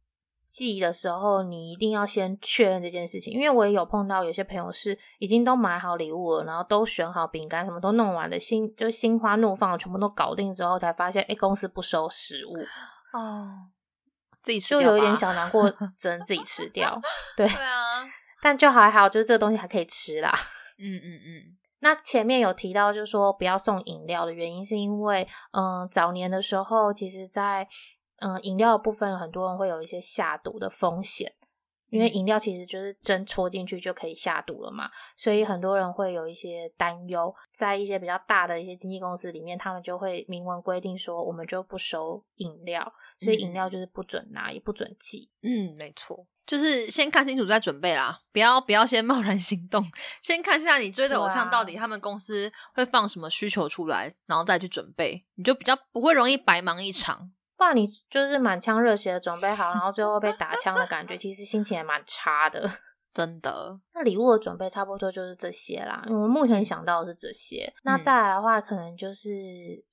寄的时候，你一定要先确认这件事情，因为我也有碰到有些朋友是已经都买好礼物了，然后都选好饼干，什么都弄完了，心就心花怒放，全部都搞定之后，才发现哎，公司不收食物哦，自己吃就有一点小难过，只能自己吃掉。对对啊。但就还好，就是这个东西还可以吃啦。嗯嗯嗯。那前面有提到，就是说不要送饮料的原因，是因为嗯，早年的时候，其实，在嗯饮料部分，很多人会有一些下毒的风险，因为饮料其实就是针戳进去就可以下毒了嘛，所以很多人会有一些担忧。在一些比较大的一些经纪公司里面，他们就会明文规定说，我们就不收饮料，所以饮料就是不准拿，也不准寄。嗯，没错。就是先看清楚再准备啦，不要不要先贸然行动，先看一下你追的偶像到底他们公司会放什么需求出来，然后再去准备，你就比较不会容易白忙一场。不然你就是满腔热血的准备好，然后最后被打枪的感觉，其实心情也蛮差的，真的。那礼物的准备差不多就是这些啦，我目前想到的是这些。那再来的话，可能就是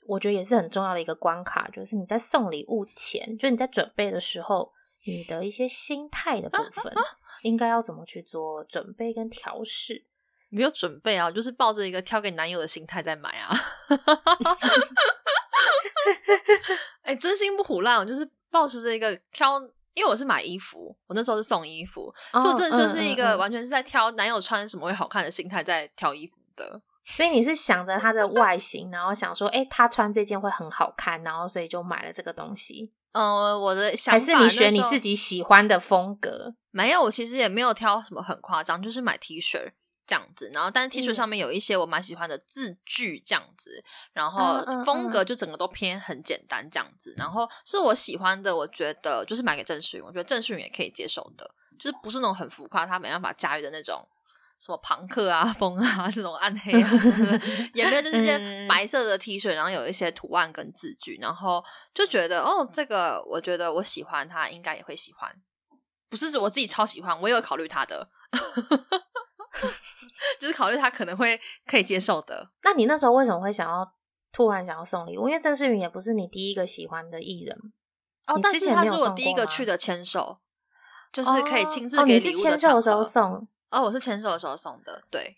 我觉得也是很重要的一个关卡，就是你在送礼物前，就你在准备的时候。你的一些心态的部分，应该要怎么去做准备跟调试？没有准备啊，就是抱着一个挑给男友的心态在买啊。哎，真心不胡乱，我就是抱持着一个挑，因为我是买衣服，我那时候是送衣服，所以这就是一个完全是在挑男友穿什么会好看的心态在挑衣服的。所以你是想着他的外形，然后想说，哎，他穿这件会很好看，然后所以就买了这个东西。嗯，我的想法还是你选你自己喜欢的风格。没有，我其实也没有挑什么很夸张，就是买 T 恤这样子。然后，但是 T 恤上面有一些我蛮喜欢的字句这样子，然后风格就整个都偏很简单这样子。然后是我喜欢的，我觉得就是买给郑世云，我觉得郑世云也可以接受的，就是不是那种很浮夸，他没办法驾驭的那种。什么朋克啊、风啊这种暗黑啊，也没有，就是些白色的 T 恤，然后有一些图案跟字句，然后就觉得哦，这个我觉得我喜欢，他应该也会喜欢，不是我自己超喜欢，我也有考虑他的，就是考虑他可能会可以接受的。那你那时候为什么会想要突然想要送礼物？因为郑世云也不是你第一个喜欢的艺人哦，但是他是我第一个去的牵手，就是可以亲自给礼物的时候送。哦，我是牵手的时候送的，对。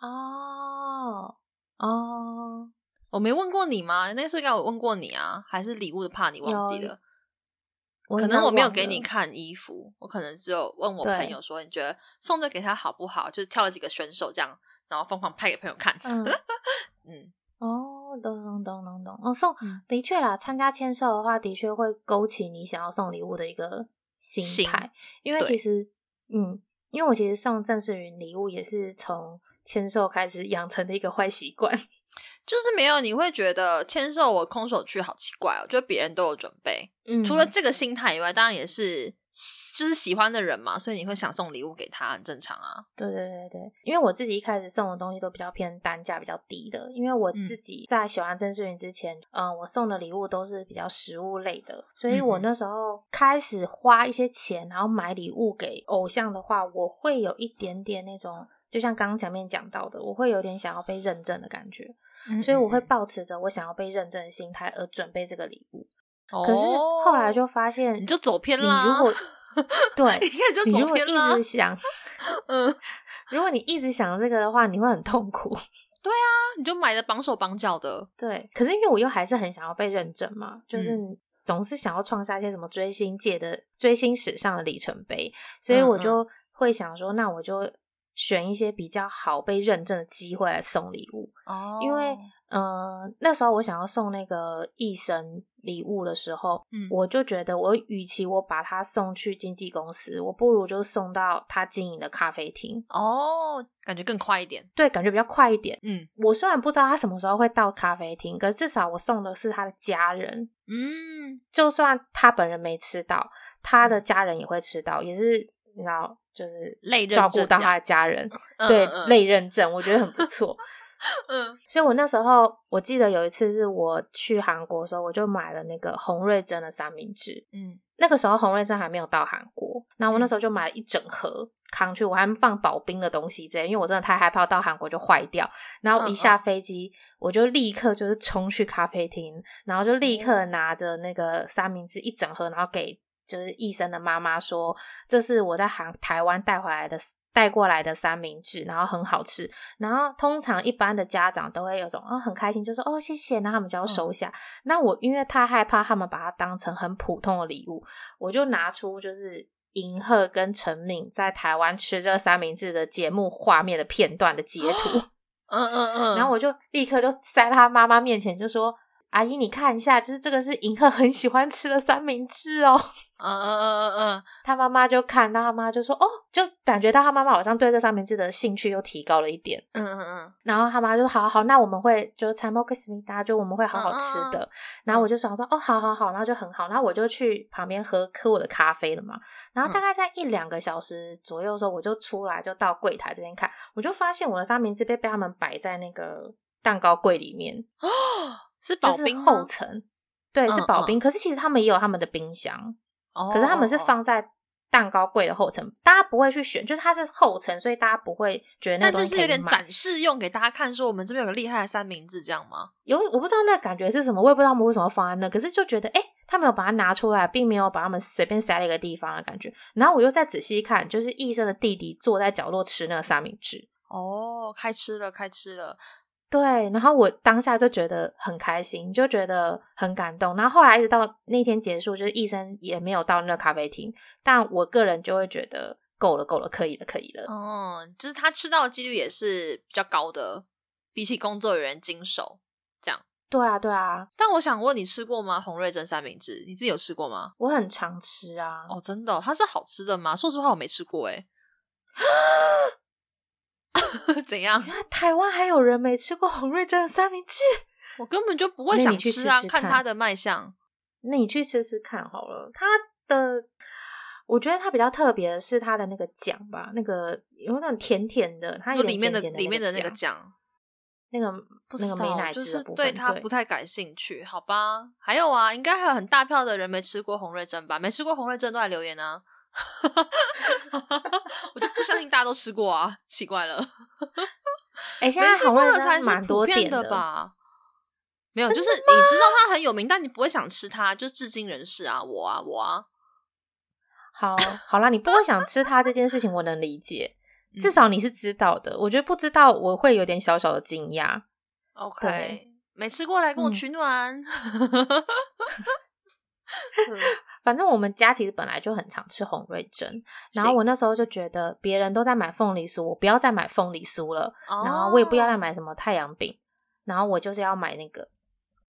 哦哦，我没问过你吗？那时候应该我问过你啊，还是礼物的怕你忘记了？可能我没有给你看衣服，我可能只有问我朋友说，你觉得送这给他好不好？就是挑了几个选手这样，然后疯狂拍给朋友看。嗯 嗯，哦，懂懂懂懂懂。哦，送的确啦，参加签售的话，的确会勾起你想要送礼物的一个心态，因为其实，嗯。因为我其实送郑世云礼物也是从签售开始养成的一个坏习惯，就是没有你会觉得签售我空手去好奇怪哦，就别人都有准备，嗯，除了这个心态以外，当然也是就是喜欢的人嘛，所以你会想送礼物给他，很正常啊。对对对对，因为我自己一开始送的东西都比较偏单价比较低的，因为我自己在喜欢郑世云之前，嗯，我送的礼物都是比较实物类的，所以我那时候开始花一些钱，然后买礼物给偶像的话，我会有一点点那种，就像刚刚前面讲到的，我会有点想要被认证的感觉，所以我会保持着我想要被认证的心态而准备这个礼物。可是后来就发现，你就走偏了。如果对，你看就走偏了。一直想，嗯，如果你一直想这个的话，你会很痛苦。对啊，你就买的绑手绑脚的。对，可是因为我又还是很想要被认证嘛，就是总是想要创下一些什么追星界的追星史上的里程碑，所以我就会想说，那我就选一些比较好被认证的机会来送礼物。哦，因为。嗯，那时候我想要送那个艺生礼物的时候，嗯，我就觉得我与其我把他送去经纪公司，我不如就送到他经营的咖啡厅。哦，感觉更快一点。对，感觉比较快一点。嗯，我虽然不知道他什么时候会到咖啡厅，可至少我送的是他的家人。嗯，就算他本人没吃到，他的家人也会吃到，也是你知道，就是累照顾到他的家人。对，累认证，我觉得很不错。嗯，所以我那时候我记得有一次是我去韩国的时候，我就买了那个洪瑞珍的三明治。嗯，那个时候洪瑞珍还没有到韩国，那我那时候就买了一整盒扛去，我还放保冰的东西这样，因为我真的太害怕到韩国就坏掉。然后一下飞机，我就立刻就是冲去咖啡厅，然后就立刻拿着那个三明治一整盒，然后给就是医生的妈妈说，这是我在韩台湾带回来的。带过来的三明治，然后很好吃，然后通常一般的家长都会有种哦很开心，就说哦谢谢，那他们就要收下。那我因为太害怕他们把它当成很普通的礼物，我就拿出就是银赫跟陈敏在台湾吃这个三明治的节目画面的片段的截图，嗯嗯嗯，然后我就立刻就在他妈妈面前就说。阿姨，你看一下，就是这个是银赫很喜欢吃的三明治哦。嗯嗯嗯嗯嗯，他妈妈就看到他妈就说哦，就感觉到他妈妈好像对这三明治的兴趣又提高了一点。嗯嗯嗯，然后他妈就说好好好，那我们会就采莫克斯密达，就我们会好好吃的。然后我就想说哦，好好好，然后就很好，然后我就去旁边喝喝我的咖啡了嘛。然后大概在一两个小时左右的时候，我就出来就到柜台这边看，我就发现我的三明治被被他们摆在那个蛋糕柜里面是保冰后层，对，是保冰。可是其实他们也有他们的冰箱，可是他们是放在蛋糕柜的后层，大家不会去选，就是它是后层，所以大家不会觉得那东西有点展示用给大家看，说我们这边有个厉害的三明治，这样吗？有，我不知道那感觉是什么，我也不知道他们为什么放在那，可是就觉得，哎，他没有把它拿出来，并没有把他们随便塞了一个地方的感觉。然后我又再仔细看，就是医生的弟弟坐在角落吃那个三明治，哦，开吃了，开吃了。对，然后我当下就觉得很开心，就觉得很感动。然后后来一直到那天结束，就是医生也没有到那个咖啡厅，但我个人就会觉得够了，够了，可以了，可以了。哦，就是他吃到的几率也是比较高的，比起工作人员经手这样。对啊，对啊。但我想问你吃过吗？洪瑞珍三明治，你自己有吃过吗？我很常吃啊。哦，真的，它是好吃的吗？说实话，我没吃过哎。怎样？台湾还有人没吃过洪瑞珍的三明治？我根本就不会想吃啊！看它的卖相，那你去吃吃看好了。它的，我觉得它比较特别的是它的那个酱吧，那个有那种甜甜的，它有里面的里面的那个酱，那个那个美奶汁的部分，对它不太感兴趣，好吧？还有啊，应该还有很大票的人没吃过洪瑞珍吧？没吃过洪瑞珍都来留言啊！我就不相信大家都吃过啊，奇怪了。哎，现在吃过的才是普遍的吧？没有，就是你知道它很有名，但你不会想吃它，就至今人士啊，我啊，我啊。好，好啦，你不会想吃它这件事情，我能理解。至少你是知道的，我觉得不知道我会有点小小的惊讶。OK，没吃过来跟我取暖。反正我们家其实本来就很常吃红瑞珍，然后我那时候就觉得别人都在买凤梨酥，我不要再买凤梨酥了，然后我也不要再买什么太阳饼，然后我就是要买那个，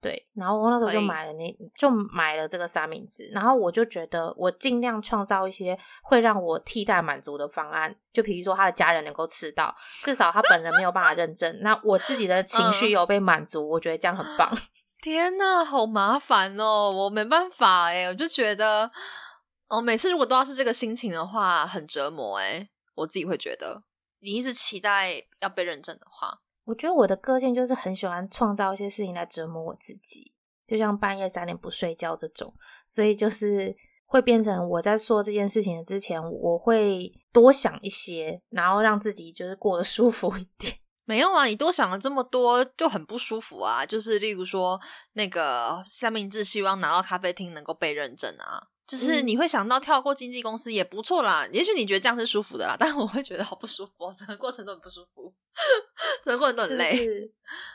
对，然后我那时候就买了那，就买了这个三明治，然后我就觉得我尽量创造一些会让我替代满足的方案，就比如说他的家人能够吃到，至少他本人没有办法认证，那我自己的情绪有被满足，我觉得这样很棒。天呐，好麻烦哦！我没办法哎，我就觉得，哦，每次如果都要是这个心情的话，很折磨哎，我自己会觉得，你一直期待要被认证的话，我觉得我的个性就是很喜欢创造一些事情来折磨我自己，就像半夜三点不睡觉这种，所以就是会变成我在做这件事情之前，我会多想一些，然后让自己就是过得舒服一点。没有啊，你多想了这么多就很不舒服啊。就是例如说，那个三明治希望拿到咖啡厅能够被认证啊，就是你会想到跳过经纪公司也不错啦。也许你觉得这样是舒服的啦，但我会觉得好不舒服，整个过程都很不舒服，整个过程都很累。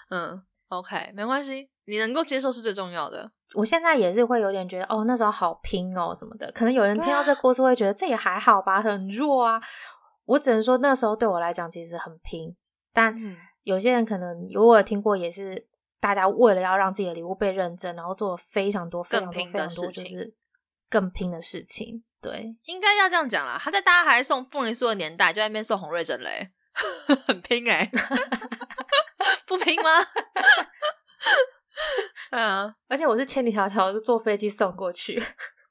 嗯，OK，没关系，你能够接受是最重要的。我现在也是会有点觉得，哦，那时候好拼哦什么的。可能有人听到这故事会觉得这也还好吧，很弱啊。我只能说那时候对我来讲其实很拼。但有些人可能如果听过，也是大家为了要让自己的礼物被认证，然后做了非常多、非常多、非常多，就是更拼的事情。对，应该要这样讲啦。他在大家还送凤梨酥的年代，就在那边送红瑞珍嘞，很拼哎，不拼吗？对啊，而且我是千里迢迢是坐飞机送过去。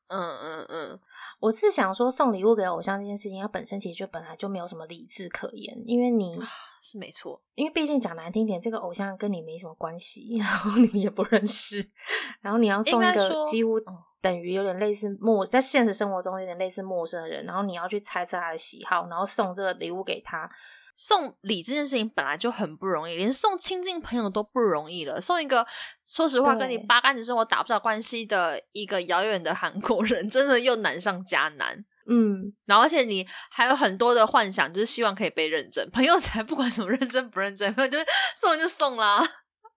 嗯嗯嗯。我是想说，送礼物给偶像这件事情，它本身其实就本来就没有什么理智可言，因为你是没错，因为毕竟讲难听点，这个偶像跟你没什么关系，然后你们也不认识，然后你要送一个几乎等于有点类似陌，在现实生活中有点类似陌生的人，然后你要去猜测他的喜好，然后送这个礼物给他。送礼这件事情本来就很不容易，连送亲近朋友都不容易了。送一个说实话跟你八竿子生活打不着关系的一个遥远的韩国人，真的又难上加难。嗯，然后而且你还有很多的幻想，就是希望可以被认真。朋友才不管什么认真不认真，朋友就是送就送啦。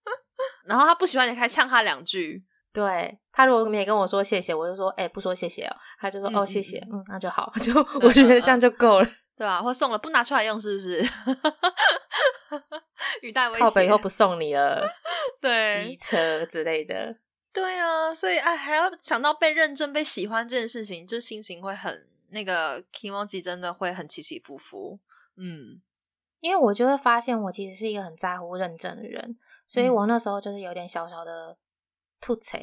然后他不喜欢你，还呛他两句。对他如果没跟我说谢谢，我就说哎不说谢谢哦。他就说哦谢谢，嗯那就好，就我觉得这样就够了。对吧？或送了不拿出来用，是不是？语带威胁，靠北以后不送你了。对，机车之类的。对啊，所以哎，还要想到被认真、被喜欢这件事情，就心情会很那个 emoji 真的会很起起伏伏。嗯，因为我就会发现，我其实是一个很在乎认真的人，所以我那时候就是有点小小的吐槽，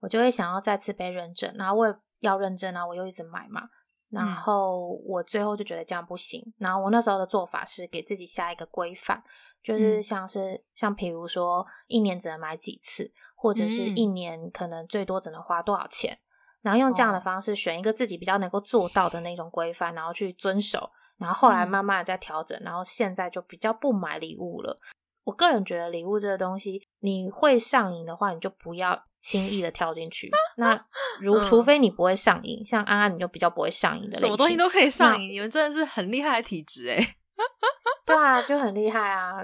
我就会想要再次被认证，然后我要认证啊，我又一直买嘛。然后我最后就觉得这样不行，然后我那时候的做法是给自己下一个规范，就是像是像比如说一年只能买几次，或者是一年可能最多只能花多少钱，然后用这样的方式选一个自己比较能够做到的那种规范，然后去遵守，然后后来慢慢的再调整，然后现在就比较不买礼物了。我个人觉得礼物这个东西，你会上瘾的话，你就不要。轻易的跳进去，那如除非你不会上瘾，像安安你就比较不会上瘾的。什么东西都可以上瘾，你们真的是很厉害的体质哎。对啊，就很厉害啊，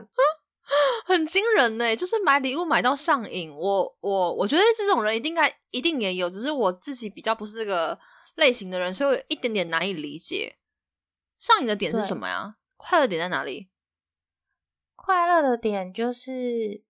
很惊人呢。就是买礼物买到上瘾，我我我觉得这种人一定该一定也有，只是我自己比较不是这个类型的人，所以我一点点难以理解上瘾的点是什么呀？快乐点在哪里？快乐的点就是。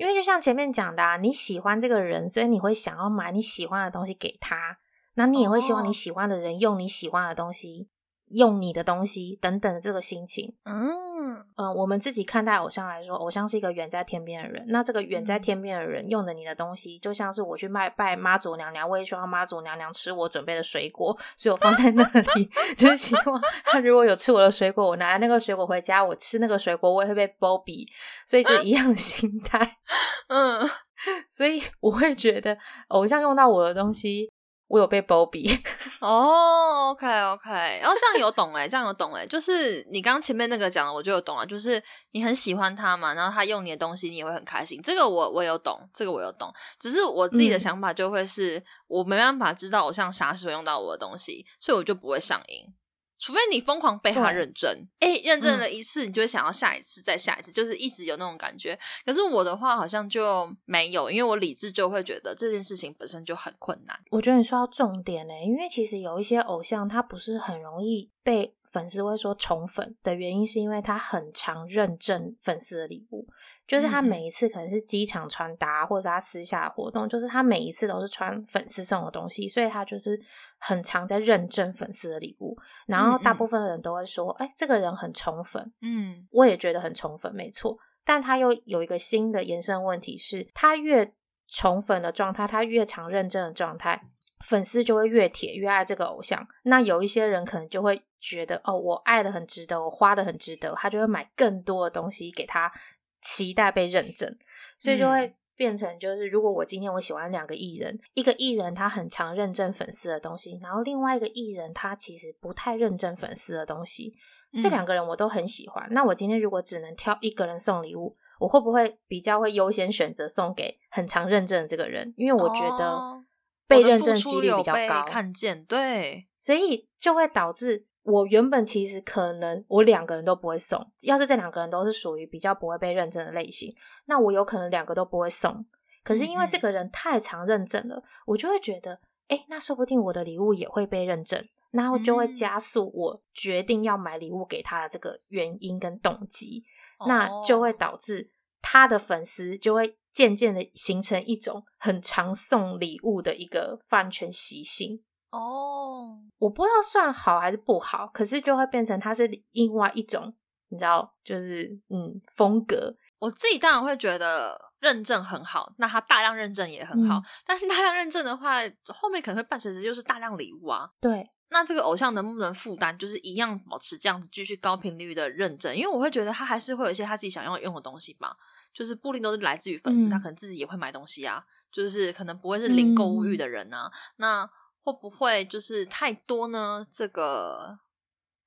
因为就像前面讲的，啊你喜欢这个人，所以你会想要买你喜欢的东西给他，那你也会希望你喜欢的人用你喜欢的东西。用你的东西等等的这个心情，嗯嗯，我们自己看待偶像来说，偶像是一个远在天边的人。那这个远在天边的人用的你的东西，就像是我去拜拜妈祖娘娘，我也希望妈祖娘娘吃我准备的水果，所以我放在那里，就是希望他如果有吃我的水果，我拿那个水果回家，我吃那个水果，我也会被包比，所以就一样的心态。嗯，所以我会觉得偶像用到我的东西。我有被包庇。哦，OK OK，然后这样有懂哎，这样有懂 哎，就是你刚刚前面那个讲的，我就有懂了，就是你很喜欢他嘛，然后他用你的东西，你也会很开心，这个我我有懂，这个我有懂，只是我自己的想法就会是我没办法知道偶像啥时候用到我的东西，所以我就不会上瘾。除非你疯狂被他认证，哎，认证了一次，你就会想要下一次，再下一次，就是一直有那种感觉。可是我的话好像就没有，因为我理智就会觉得这件事情本身就很困难。我觉得你说到重点呢，因为其实有一些偶像，他不是很容易被粉丝会说宠粉的原因，是因为他很常认证粉丝的礼物。就是他每一次可能是机场穿搭，或者他私下活动，就是他每一次都是穿粉丝送的东西，所以他就是很常在认证粉丝的礼物。然后大部分的人都会说：“哎，这个人很宠粉。”嗯，我也觉得很宠粉，没错。但他又有一个新的延伸问题是，他越宠粉的状态，他越常认证的状态，粉丝就会越铁越爱这个偶像。那有一些人可能就会觉得，哦，我爱的很值得，我花的很值得，他就会买更多的东西给他，期待被认证，所以就会。变成就是，如果我今天我喜欢两个艺人，一个艺人他很常认证粉丝的东西，然后另外一个艺人他其实不太认证粉丝的东西，这两个人我都很喜欢。那我今天如果只能挑一个人送礼物，我会不会比较会优先选择送给很常认证的这个人？因为我觉得被认证几率比较高，看见对，所以就会导致。我原本其实可能我两个人都不会送，要是这两个人都是属于比较不会被认证的类型，那我有可能两个都不会送。可是因为这个人太常认证了，我就会觉得，哎，那说不定我的礼物也会被认证，然后就会加速我决定要买礼物给他的这个原因跟动机，那就会导致他的粉丝就会渐渐的形成一种很常送礼物的一个饭圈习性。哦，我不知道算好还是不好，可是就会变成它是另外一种，你知道，就是嗯风格。我自己当然会觉得认证很好，那它大量认证也很好，但是大量认证的话，后面可能会伴随着就是大量礼物啊。对，那这个偶像能不能负担，就是一样保持这样子继续高频率的认证？因为我会觉得他还是会有一些他自己想要用的东西吧，就是不一定都是来自于粉丝，他可能自己也会买东西啊，就是可能不会是零购物欲的人啊。那会不会就是太多呢？这个，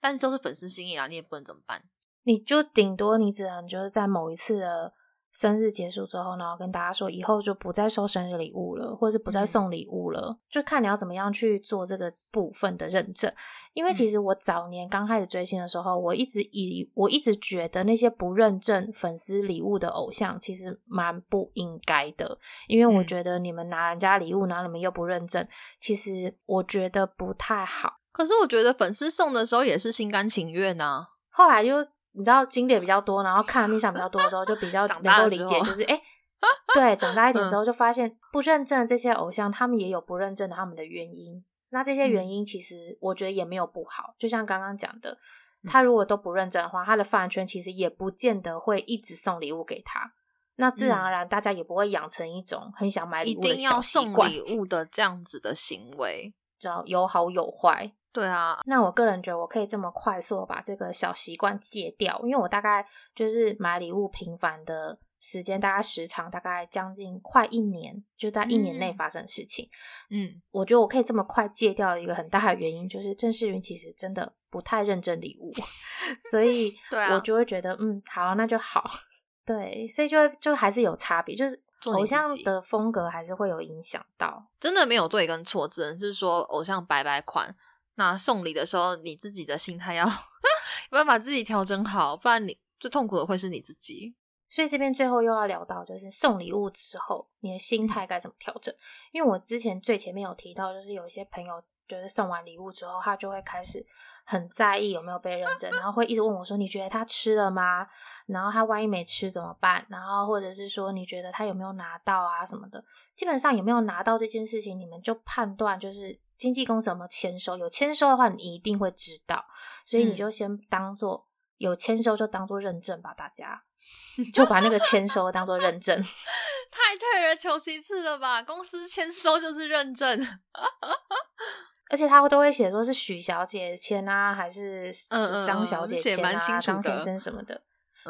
但是都是粉丝心意啊，你也不能怎么办？你就顶多你只能就是在某一次的。生日结束之后呢，跟大家说以后就不再收生日礼物了，或者是不再送礼物了，就看你要怎么样去做这个部分的认证。因为其实我早年刚开始追星的时候，我一直以我一直觉得那些不认证粉丝礼物的偶像其实蛮不应该的，因为我觉得你们拿人家礼物，然后你们又不认证，其实我觉得不太好。可是我觉得粉丝送的时候也是心甘情愿呐。后来就。你知道经典比较多，然后看的面相比较多的时候，就比较 能够理解，就是哎，对，长大一点之后就发现不认证的这些偶像，他们也有不认证的他们的原因。那这些原因其实我觉得也没有不好，就像刚刚讲的，他如果都不认证的话，他的饭圈其实也不见得会一直送礼物给他。那自然而然，大家也不会养成一种很想买礼物的小习惯、礼物的这样子的行为，知道有好有坏。对啊，那我个人觉得我可以这么快速把这个小习惯戒掉，因为我大概就是买礼物频繁的时间，大概时长大概将近快一年，就是在一年内发生的事情。嗯，我觉得我可以这么快戒掉一个很大的原因，就是郑世云其实真的不太认真礼物，所以 我就会觉得嗯，好，那就好。对，所以就会就还是有差别，就是偶像的风格还是会有影响到。真的没有对跟错，只能是说偶像白白款。那送礼的时候，你自己的心态要 要把自己调整好，不然你最痛苦的会是你自己。所以这边最后又要聊到，就是送礼物之后，你的心态该怎么调整？因为我之前最前面有提到，就是有些朋友，就是送完礼物之后，他就会开始很在意有没有被认真，然后会一直问我说：“你觉得他吃了吗？然后他万一没吃怎么办？然后或者是说你觉得他有没有拿到啊什么的？基本上有没有拿到这件事情，你们就判断就是。”经纪公司有没有签收？有签收的话，你一定会知道，所以你就先当做有签收，就当做认证吧。大家就把那个签收当做认证，太退而求其次了吧？公司签收就是认证，而且他都会写说是许小姐签啊，还是张小姐签啊，张先生什么的。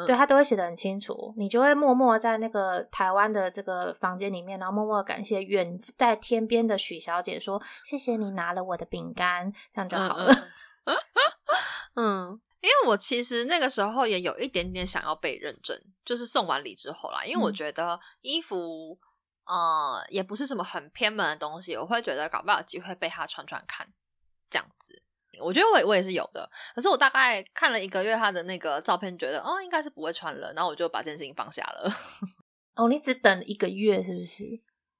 对他都会写的很清楚，你就会默默在那个台湾的这个房间里面，然后默默感谢远在天边的许小姐，说谢谢你拿了我的饼干，这样就好了。嗯，因为我其实那个时候也有一点点想要被认证，就是送完礼之后啦，因为我觉得衣服呃也不是什么很偏门的东西，我会觉得搞不好有机会被他穿穿看，这样子。我觉得我我也是有的，可是我大概看了一个月他的那个照片，觉得哦应该是不会穿了，然后我就把这件事情放下了。哦，你只等一个月是不是？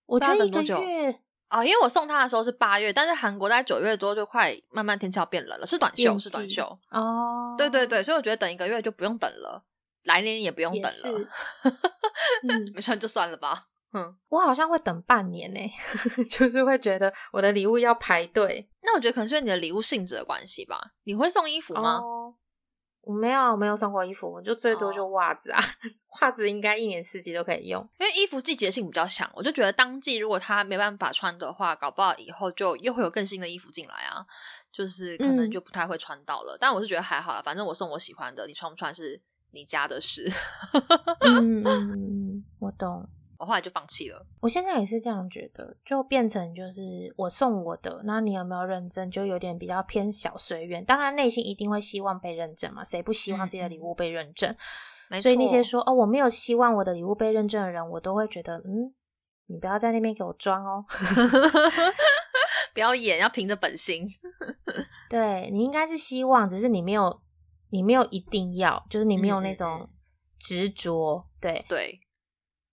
我觉得一个月啊，因为我送他的时候是八月，但是韩国在九月多就快慢慢天气要变冷了，是短袖是短袖哦。对对对，所以我觉得等一个月就不用等了，来年也不用等了。嗯，没穿就算了吧。嗯，我好像会等半年呢，就是会觉得我的礼物要排队。那我觉得可能是因为你的礼物性质的关系吧。你会送衣服吗？我没有，我没有送过衣服，我就最多就袜子啊，袜子应该一年四季都可以用，因为衣服季节性比较强，我就觉得当季如果他没办法穿的话，搞不好以后就又会有更新的衣服进来啊，就是可能就不太会穿到了。但我是觉得还好啦，反正我送我喜欢的，你穿不穿是你家的事。嗯，我懂。我后来就放弃了。我现在也是这样觉得，就变成就是我送我的，那你有没有认真？就有点比较偏小随缘。当然内心一定会希望被认证嘛，谁不希望自己的礼物被认证？所以那些说哦我没有希望我的礼物被认证的人，我都会觉得嗯，你不要在那边给我装哦，不要演，要凭着本心。对你应该是希望，只是你没有，你没有一定要，就是你没有那种执着。对对。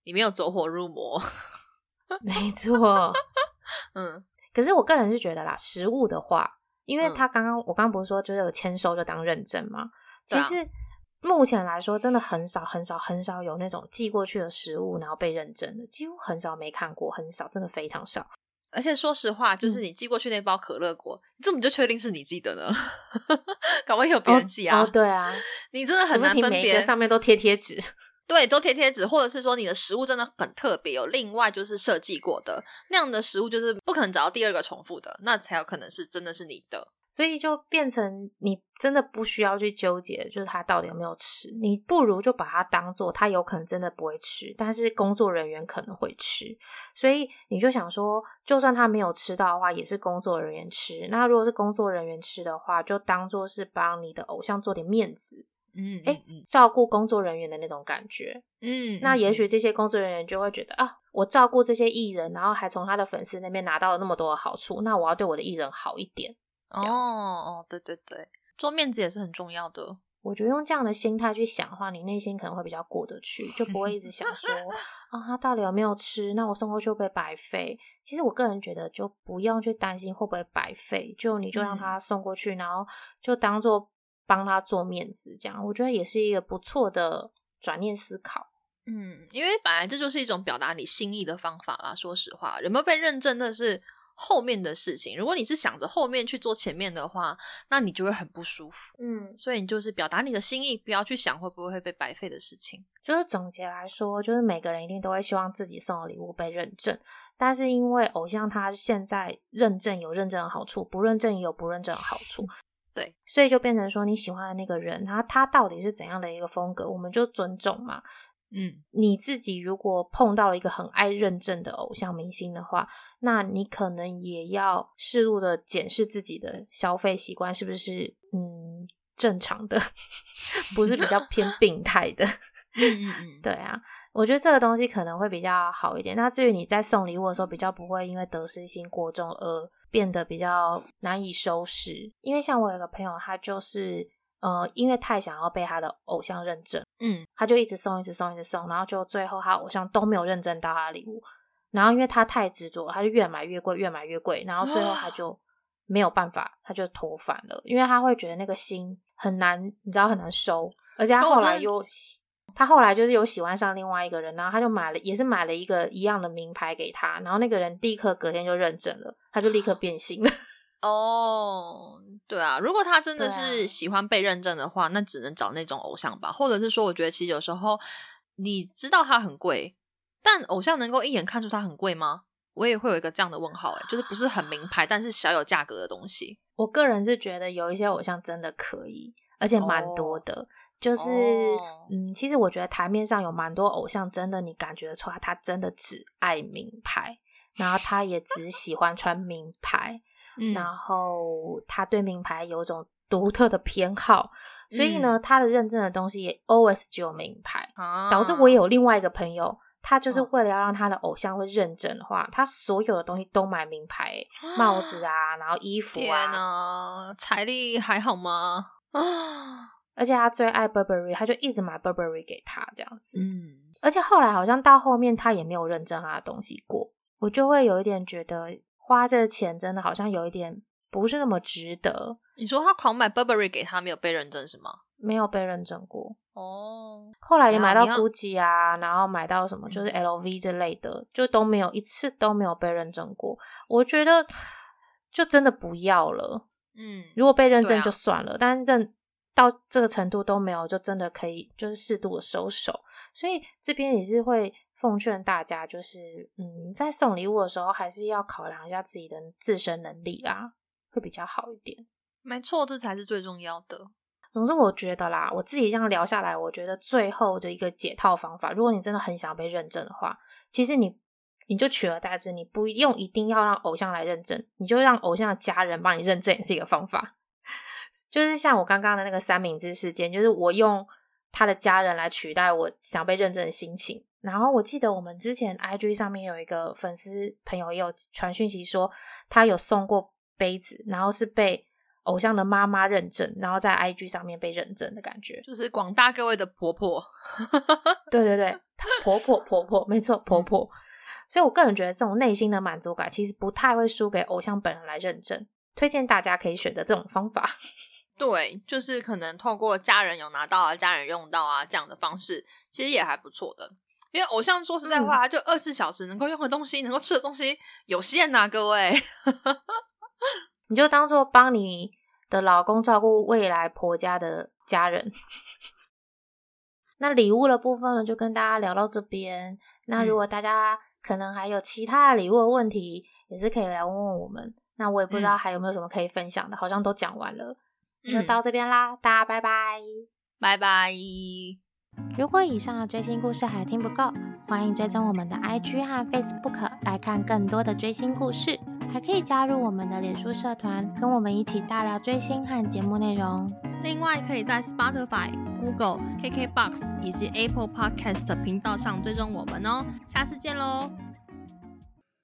你没有走火入魔，没错，嗯，可是我个人是觉得啦，实物的话，因为他刚刚我刚刚不是说就是有签收就当认证吗？其实目前来说，真的很少很少很少有那种寄过去的食物然后被认证的，几乎很少没看过，很少，真的非常少。而且说实话，就是你寄过去那包可乐果，你怎么就确定是你寄的呢？搞不好有别人寄啊？对啊，你真的很难分辨，上面都贴贴纸。对，都贴贴纸，或者是说你的食物真的很特别，有另外就是设计过的那样的食物，就是不可能找到第二个重复的，那才有可能是真的是你的。所以就变成你真的不需要去纠结，就是他到底有没有吃，你不如就把它当做他有可能真的不会吃，但是工作人员可能会吃，所以你就想说，就算他没有吃到的话，也是工作人员吃。那如果是工作人员吃的话，就当做是帮你的偶像做点面子。嗯，哎，照顾工作人员的那种感觉，嗯，那也许这些工作人员就会觉得啊，我照顾这些艺人，然后还从他的粉丝那边拿到了那么多的好处，那我要对我的艺人好一点。哦哦，对对对，做面子也是很重要的。我觉得用这样的心态去想的话，你内心可能会比较过得去，就不会一直想说 啊，他到底有没有吃？那我送过去会不会白费？其实我个人觉得，就不用去担心会不会白费，就你就让他送过去，然后就当做。帮他做面子，这样我觉得也是一个不错的转念思考。嗯，因为本来这就是一种表达你心意的方法啦。说实话，有没有被认证那是后面的事情。如果你是想着后面去做前面的话，那你就会很不舒服。嗯，所以你就是表达你的心意，不要去想会不会被白费的事情。就是总结来说，就是每个人一定都会希望自己送的礼物被认证，但是因为偶像他现在认证有认证的好处，不认证也有不认证的好处。对，所以就变成说你喜欢的那个人，他他到底是怎样的一个风格，我们就尊重嘛。嗯，你自己如果碰到了一个很爱认证的偶像明星的话，那你可能也要适度的检视自己的消费习惯是不是嗯正常的，不是比较偏 病态的。嗯嗯嗯，对啊，我觉得这个东西可能会比较好一点。那至于你在送礼物的时候，比较不会因为得失心过重而。变得比较难以收拾，因为像我有个朋友，他就是呃，因为太想要被他的偶像认证，嗯，他就一直送，一直送，一直送，然后就最后他偶像都没有认证到他的礼物，然后因为他太执着，他就越买越贵，越买越贵，然后最后他就没有办法，他就投反了，因为他会觉得那个心很难，你知道很难收，而且他后来又。他后来就是有喜欢上另外一个人，然后他就买了，也是买了一个一样的名牌给他，然后那个人立刻隔天就认证了，他就立刻变心了。哦，对啊，如果他真的是喜欢被认证的话，那只能找那种偶像吧，或者是说，我觉得其实有时候你知道它很贵，但偶像能够一眼看出它很贵吗？我也会有一个这样的问号，哎，就是不是很名牌，但是小有价格的东西。我个人是觉得有一些偶像真的可以，而且蛮多的。就是，嗯，其实我觉得台面上有蛮多偶像，真的你感觉出来，他真的只爱名牌，然后他也只喜欢穿名牌，然后他对名牌有种独特的偏好，所以呢，他的认证的东西也 always 只有名牌，导致我也有另外一个朋友，他就是为了要让他的偶像会认证的话，他所有的东西都买名牌，帽子啊，然后衣服啊，财力还好吗？啊。而且他最爱 Burberry，他就一直买 Burberry 给他这样子。嗯，而且后来好像到后面他也没有认证他的东西过，我就会有一点觉得花这钱真的好像有一点不是那么值得。你说他狂买 Burberry 给他，没有被认证是吗？没有被认证过哦。后来也买到 Gucci 啊，然后买到什么就是 LV 之类的，就都没有一次都没有被认证过。我觉得就真的不要了。嗯，如果被认证就算了，但认。到这个程度都没有，就真的可以就是适度的收手。所以这边也是会奉劝大家，就是嗯，在送礼物的时候，还是要考量一下自己的自身能力啦，会比较好一点。没错，这才是最重要的。总之，我觉得啦，我自己这样聊下来，我觉得最后的一个解套方法，如果你真的很想被认证的话，其实你你就取而代之，你不用一定要让偶像来认证，你就让偶像的家人帮你认证，也是一个方法。就是像我刚刚的那个三明治事件，就是我用他的家人来取代我想被认证的心情。然后我记得我们之前 IG 上面有一个粉丝朋友也有传讯息说，他有送过杯子，然后是被。偶像的妈妈认证，然后在 IG 上面被认证的感觉，就是广大各位的婆婆。对对对，婆婆婆婆，没错，婆婆。所以我个人觉得这种内心的满足感，其实不太会输给偶像本人来认证。推荐大家可以选择这种方法。对，就是可能透过家人有拿到啊，家人用到啊这样的方式，其实也还不错的。因为偶像说实在话，就二十四小时能够用的东西，能够吃的东西有限呐，各位。你就当做帮你的老公照顾未来婆家的家人。那礼物的部分呢，就跟大家聊到这边。那如果大家可能还有其他的礼物的问题，也是可以来问问我们。那我也不知道还有没有什么可以分享的，好像都讲完了，就到这边啦。大家拜拜，拜拜。如果以上的追星故事还听不够，欢迎追踪我们的 IG 和 Facebook 来看更多的追星故事。还可以加入我们的脸书社团，跟我们一起大聊追星和节目内容。另外，可以在 Spotify、Google、KKBox 以及 Apple Podcast 频道上追踪我们哦。下次见喽！